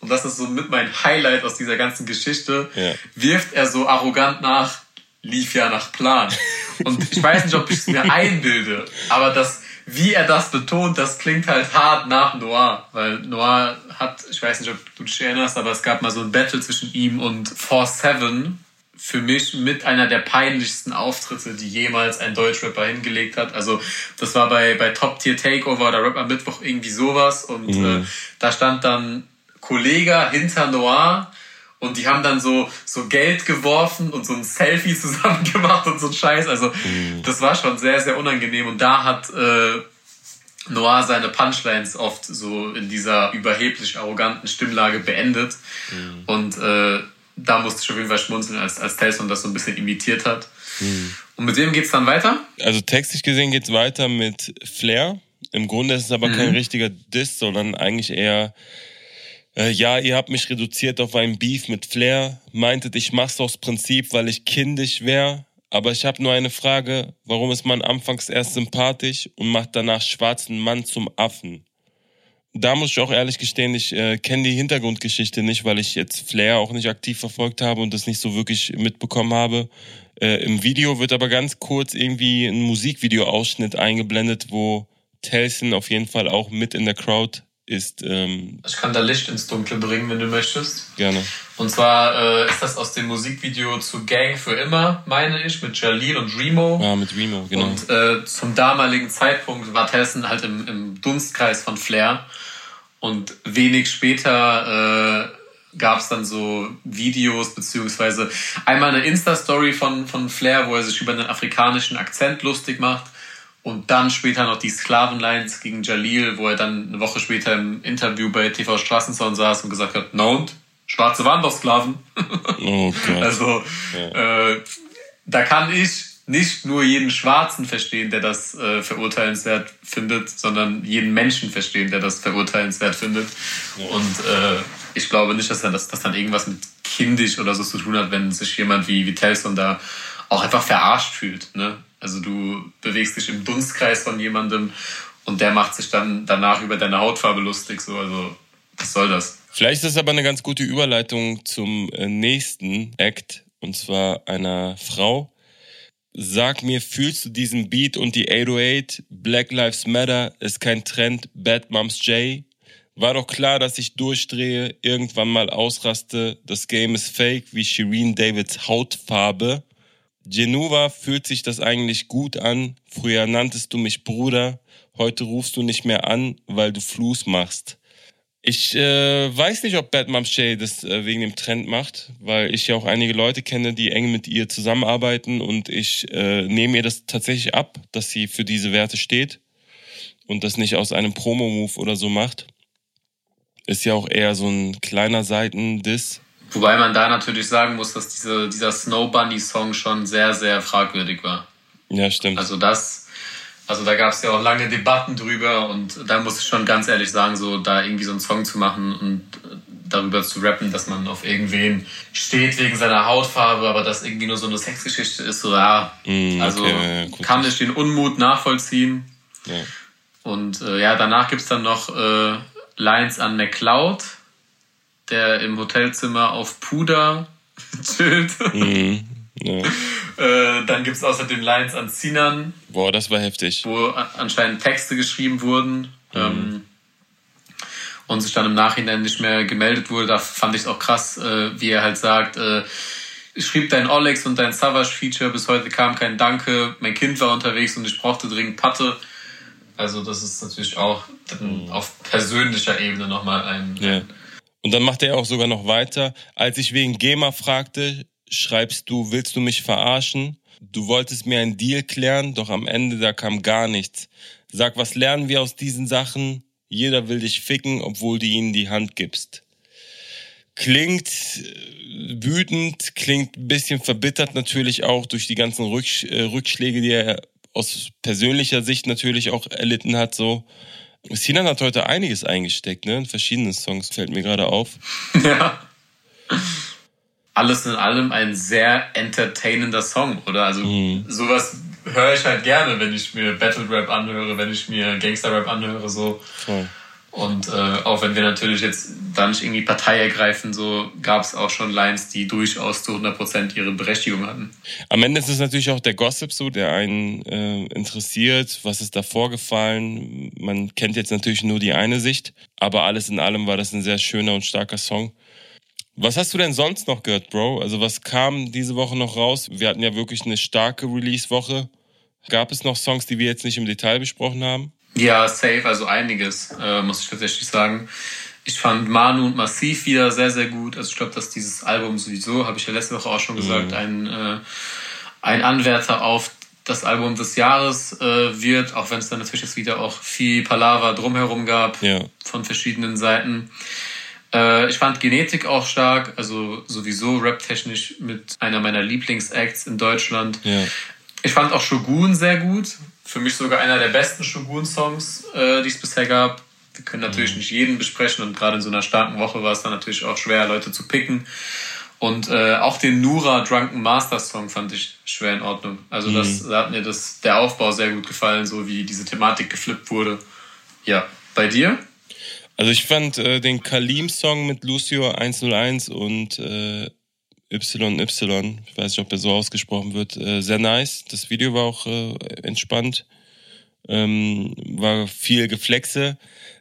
und das ist so mit mein Highlight aus dieser ganzen Geschichte, ja. wirft er so arrogant nach, lief ja nach Plan. Und ich weiß nicht, ob ich es mir einbilde, aber das, wie er das betont, das klingt halt hart nach Noir, weil Noir hat, ich weiß nicht, ob du dich erinnerst, aber es gab mal so ein Battle zwischen ihm und 4-7. Für mich mit einer der peinlichsten Auftritte, die jemals ein Deutschrapper hingelegt hat. Also das war bei, bei Top Tier Takeover, der Rap am Mittwoch irgendwie sowas und mhm. äh, da stand dann Kollege hinter Noir und die haben dann so, so Geld geworfen und so ein Selfie zusammen gemacht und so ein Scheiß. Also mhm. das war schon sehr, sehr unangenehm. Und da hat äh, Noir seine Punchlines oft so in dieser überheblich arroganten Stimmlage beendet. Mhm. Und äh, da musste ich auf jeden Fall schmunzeln, als, als Telson das so ein bisschen imitiert hat. Mhm. Und mit wem geht's dann weiter? Also textlich gesehen geht's weiter mit Flair. Im Grunde ist es aber kein mhm. richtiger Diss, sondern eigentlich eher äh, ja, ihr habt mich reduziert auf einen Beef mit Flair, meintet, ich mach's aus Prinzip, weil ich kindisch wäre. Aber ich habe nur eine Frage, warum ist man anfangs erst sympathisch und macht danach schwarzen Mann zum Affen? Da muss ich auch ehrlich gestehen, ich äh, kenne die Hintergrundgeschichte nicht, weil ich jetzt Flair auch nicht aktiv verfolgt habe und das nicht so wirklich mitbekommen habe. Äh, Im Video wird aber ganz kurz irgendwie ein Musikvideo-Ausschnitt eingeblendet, wo Telson auf jeden Fall auch mit in der Crowd ist. Ähm, ich kann da Licht ins Dunkle bringen, wenn du möchtest. Gerne. Und zwar äh, ist das aus dem Musikvideo zu Gang für immer, meine ich, mit Jalil und Remo. Ja, mit Remo, genau. Und äh, zum damaligen Zeitpunkt war Telson halt im, im Dunstkreis von Flair. Und wenig später äh, gab es dann so Videos, beziehungsweise einmal eine Insta-Story von, von Flair, wo er sich über einen afrikanischen Akzent lustig macht. Und dann später noch die Sklavenlines gegen Jalil, wo er dann eine Woche später im Interview bei TV Straßenzaun saß und gesagt hat, na und? Schwarze waren doch Sklaven. Gott. also, ja. äh, da kann ich nicht nur jeden Schwarzen verstehen, der das äh, verurteilenswert findet, sondern jeden Menschen verstehen, der das verurteilenswert findet. Ja. Und äh, ich glaube nicht, dass, das, das dann irgendwas mit kindisch oder so zu tun hat, wenn sich jemand wie, wie Telson da auch einfach verarscht fühlt. Ne? Also du bewegst dich im Dunstkreis von jemandem und der macht sich dann danach über deine Hautfarbe lustig. So, also was soll das? Vielleicht ist das aber eine ganz gute Überleitung zum äh, nächsten Act und zwar einer Frau. Sag mir, fühlst du diesen Beat und die 808? Black Lives Matter ist kein Trend. Bad Moms J. War doch klar, dass ich durchdrehe, irgendwann mal ausraste. Das Game ist fake wie Shireen Davids Hautfarbe. Genova fühlt sich das eigentlich gut an. Früher nanntest du mich Bruder, heute rufst du nicht mehr an, weil du Fluss machst. Ich äh, weiß nicht, ob Bad Mom Shay das äh, wegen dem Trend macht, weil ich ja auch einige Leute kenne, die eng mit ihr zusammenarbeiten und ich äh, nehme ihr das tatsächlich ab, dass sie für diese Werte steht und das nicht aus einem Promo-Move oder so macht. Ist ja auch eher so ein kleiner Seiten-Diss Wobei man da natürlich sagen muss, dass diese, dieser Snow Bunny Song schon sehr, sehr fragwürdig war. Ja, stimmt. Also das, also da gab es ja auch lange Debatten drüber und da muss ich schon ganz ehrlich sagen, so da irgendwie so einen Song zu machen und darüber zu rappen, dass man auf irgendwen steht wegen seiner Hautfarbe, aber das irgendwie nur so eine Sexgeschichte ist, so ja, mm, also okay, ja, kann ich den Unmut nachvollziehen. Ja. Und äh, ja, danach gibt es dann noch äh, Lines an McCloud der im Hotelzimmer auf Puder chillt. Mhm. Ja. Äh, dann gibt es außerdem Lines an Sinan, Boah, das war heftig. wo anscheinend Texte geschrieben wurden ähm, und sich dann im Nachhinein nicht mehr gemeldet wurde. Da fand ich es auch krass, äh, wie er halt sagt, äh, ich schrieb dein Olex und dein Savage-Feature, bis heute kam kein Danke, mein Kind war unterwegs und ich brauchte dringend Patte. Also das ist natürlich auch dann auf persönlicher Ebene nochmal ein... Ja. Und dann macht er auch sogar noch weiter. Als ich wegen GEMA fragte, schreibst du, willst du mich verarschen? Du wolltest mir einen Deal klären, doch am Ende da kam gar nichts. Sag, was lernen wir aus diesen Sachen? Jeder will dich ficken, obwohl du ihnen die Hand gibst. Klingt äh, wütend, klingt ein bisschen verbittert natürlich auch durch die ganzen äh, Rückschläge, die er aus persönlicher Sicht natürlich auch erlitten hat, so. Sinan hat heute einiges eingesteckt, ne? In verschiedenen Songs fällt mir gerade auf. Ja. Alles in allem ein sehr entertainender Song, oder? Also sowas höre ich halt gerne, wenn ich mir Battle Rap anhöre, wenn ich mir Gangster Rap anhöre, so. Voll. Und äh, auch wenn wir natürlich jetzt da nicht irgendwie Partei ergreifen, so gab es auch schon Lines, die durchaus zu 100% ihre Berechtigung hatten. Am Ende ist es natürlich auch der Gossip so, der einen äh, interessiert. Was ist da vorgefallen? Man kennt jetzt natürlich nur die eine Sicht, aber alles in allem war das ein sehr schöner und starker Song. Was hast du denn sonst noch gehört, Bro? Also was kam diese Woche noch raus? Wir hatten ja wirklich eine starke Release-Woche. Gab es noch Songs, die wir jetzt nicht im Detail besprochen haben? Ja, safe, also einiges, äh, muss ich tatsächlich sagen. Ich fand Manu und Massiv wieder sehr, sehr gut. Also ich glaube, dass dieses Album sowieso, habe ich ja letzte Woche auch schon gesagt, ein, äh, ein Anwärter auf das Album des Jahres äh, wird, auch wenn es dann natürlich jetzt wieder auch viel Palaver drumherum gab Ja. von verschiedenen Seiten. Äh, ich fand Genetik auch stark, also sowieso rap-technisch mit einer meiner Lieblingsacts in Deutschland. Ja. Ich fand auch Shogun sehr gut. Für mich sogar einer der besten Shogun-Songs, äh, die es bisher gab. Wir können natürlich nicht jeden besprechen und gerade in so einer starken Woche war es dann natürlich auch schwer, Leute zu picken. Und äh, auch den Nura Drunken Master Song fand ich schwer in Ordnung. Also das, da hat mir das, der Aufbau sehr gut gefallen, so wie diese Thematik geflippt wurde. Ja, bei dir? Also ich fand äh, den Kalim-Song mit Lucio 101 und äh, YY, ich weiß nicht, ob der so ausgesprochen wird, äh, sehr nice. Das Video war auch äh, entspannt, ähm, war viel Geflexe.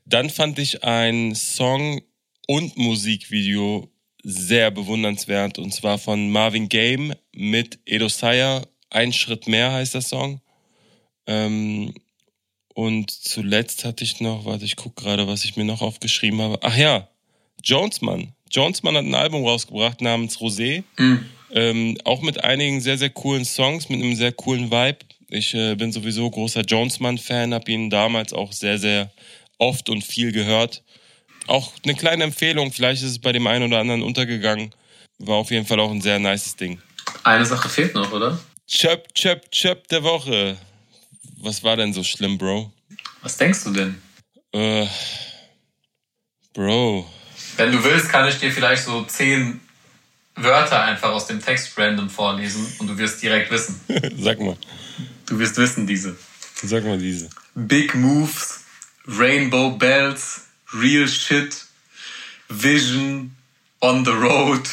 Dann fand ich ein Song und Musikvideo sehr bewundernswert und zwar von Marvin Game mit Edo Saya. Ein Schritt mehr heißt der Song. Ähm, und zuletzt hatte ich noch, warte, ich gucke gerade, was ich mir noch aufgeschrieben habe. Ach ja, Jonesman. Jonesman hat ein Album rausgebracht namens Rosé. Ähm, auch mit einigen sehr, sehr coolen Songs, mit einem sehr coolen Vibe. Ich äh, bin sowieso großer Jonesman-Fan, habe ihn damals auch sehr, sehr oft und viel gehört. Auch eine kleine Empfehlung, vielleicht ist es bei dem einen oder anderen untergegangen. War auf jeden Fall auch ein sehr nices Ding. Eine Sache fehlt noch, oder? Chöp, chöp, chöp der Woche. Was war denn so schlimm, Bro? Was denkst du denn? Äh, Bro. Wenn du willst, kann ich dir vielleicht so zehn Wörter einfach aus dem Text random vorlesen und du wirst direkt wissen. Sag mal. Du wirst wissen, diese. Sag mal diese. Big Moves, Rainbow Bells, Real Shit, Vision, On the Road,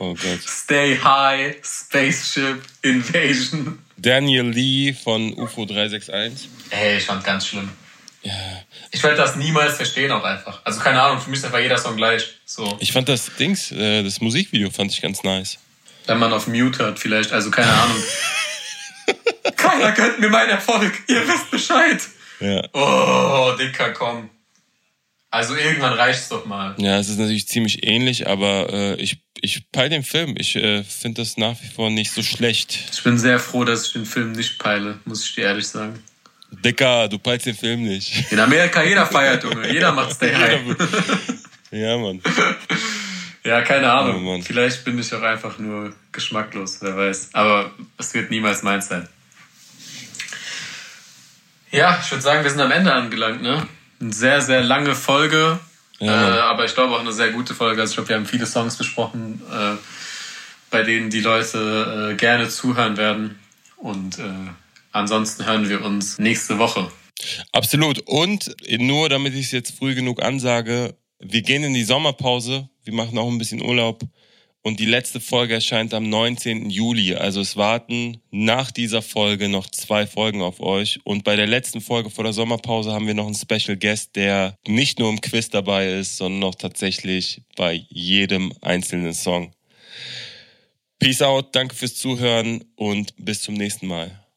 Oh Gott. Stay High, Spaceship, Invasion. Daniel Lee von UFO 361. Ey, ich fand ganz schlimm. Ich werde das niemals verstehen auch einfach. Also keine Ahnung, für mich ist einfach jeder Song gleich. So, Ich fand das Dings, äh, das Musikvideo fand ich ganz nice. wenn man auf Mute hat vielleicht, also keine Ahnung. Keiner gönnt mir meinen Erfolg. Ihr wisst Bescheid. Ja. Oh, Dicker, komm. Also irgendwann reicht's doch mal. Ja, es ist natürlich ziemlich ähnlich, aber äh, ich, ich peil den Film. Ich äh, finde das nach wie vor nicht so schlecht. Ich bin sehr froh, dass ich den Film nicht peile, muss ich dir ehrlich sagen. Dicker, du peilst den Film nicht. In Amerika jeder feiert, Junge. Jeder macht Stay High. ja, Mann. Ja, keine Oh, Ahnung. Mann. Vielleicht bin ich auch einfach nur geschmacklos, wer weiß. Aber es wird niemals meins sein. Ja, ich würde sagen, wir sind am Ende angelangt, ne? Eine sehr, sehr lange Folge. Ja, äh, aber ich glaube auch eine sehr gute Folge. Also ich glaube, wir haben viele Songs besprochen, äh, bei denen die Leute äh, gerne zuhören werden. Und äh, ansonsten hören wir uns nächste Woche. Absolut. Und nur damit ich es jetzt früh genug ansage, wir gehen in die Sommerpause, wir machen auch ein bisschen Urlaub Und die letzte Folge erscheint am 19. Juli. Also es warten nach dieser Folge noch zwei Folgen auf euch. Und bei der letzten Folge vor der Sommerpause haben wir noch einen Special Guest, der nicht nur im Quiz dabei ist, sondern auch tatsächlich bei jedem einzelnen Song. Peace out, danke fürs Zuhören und bis zum nächsten Mal.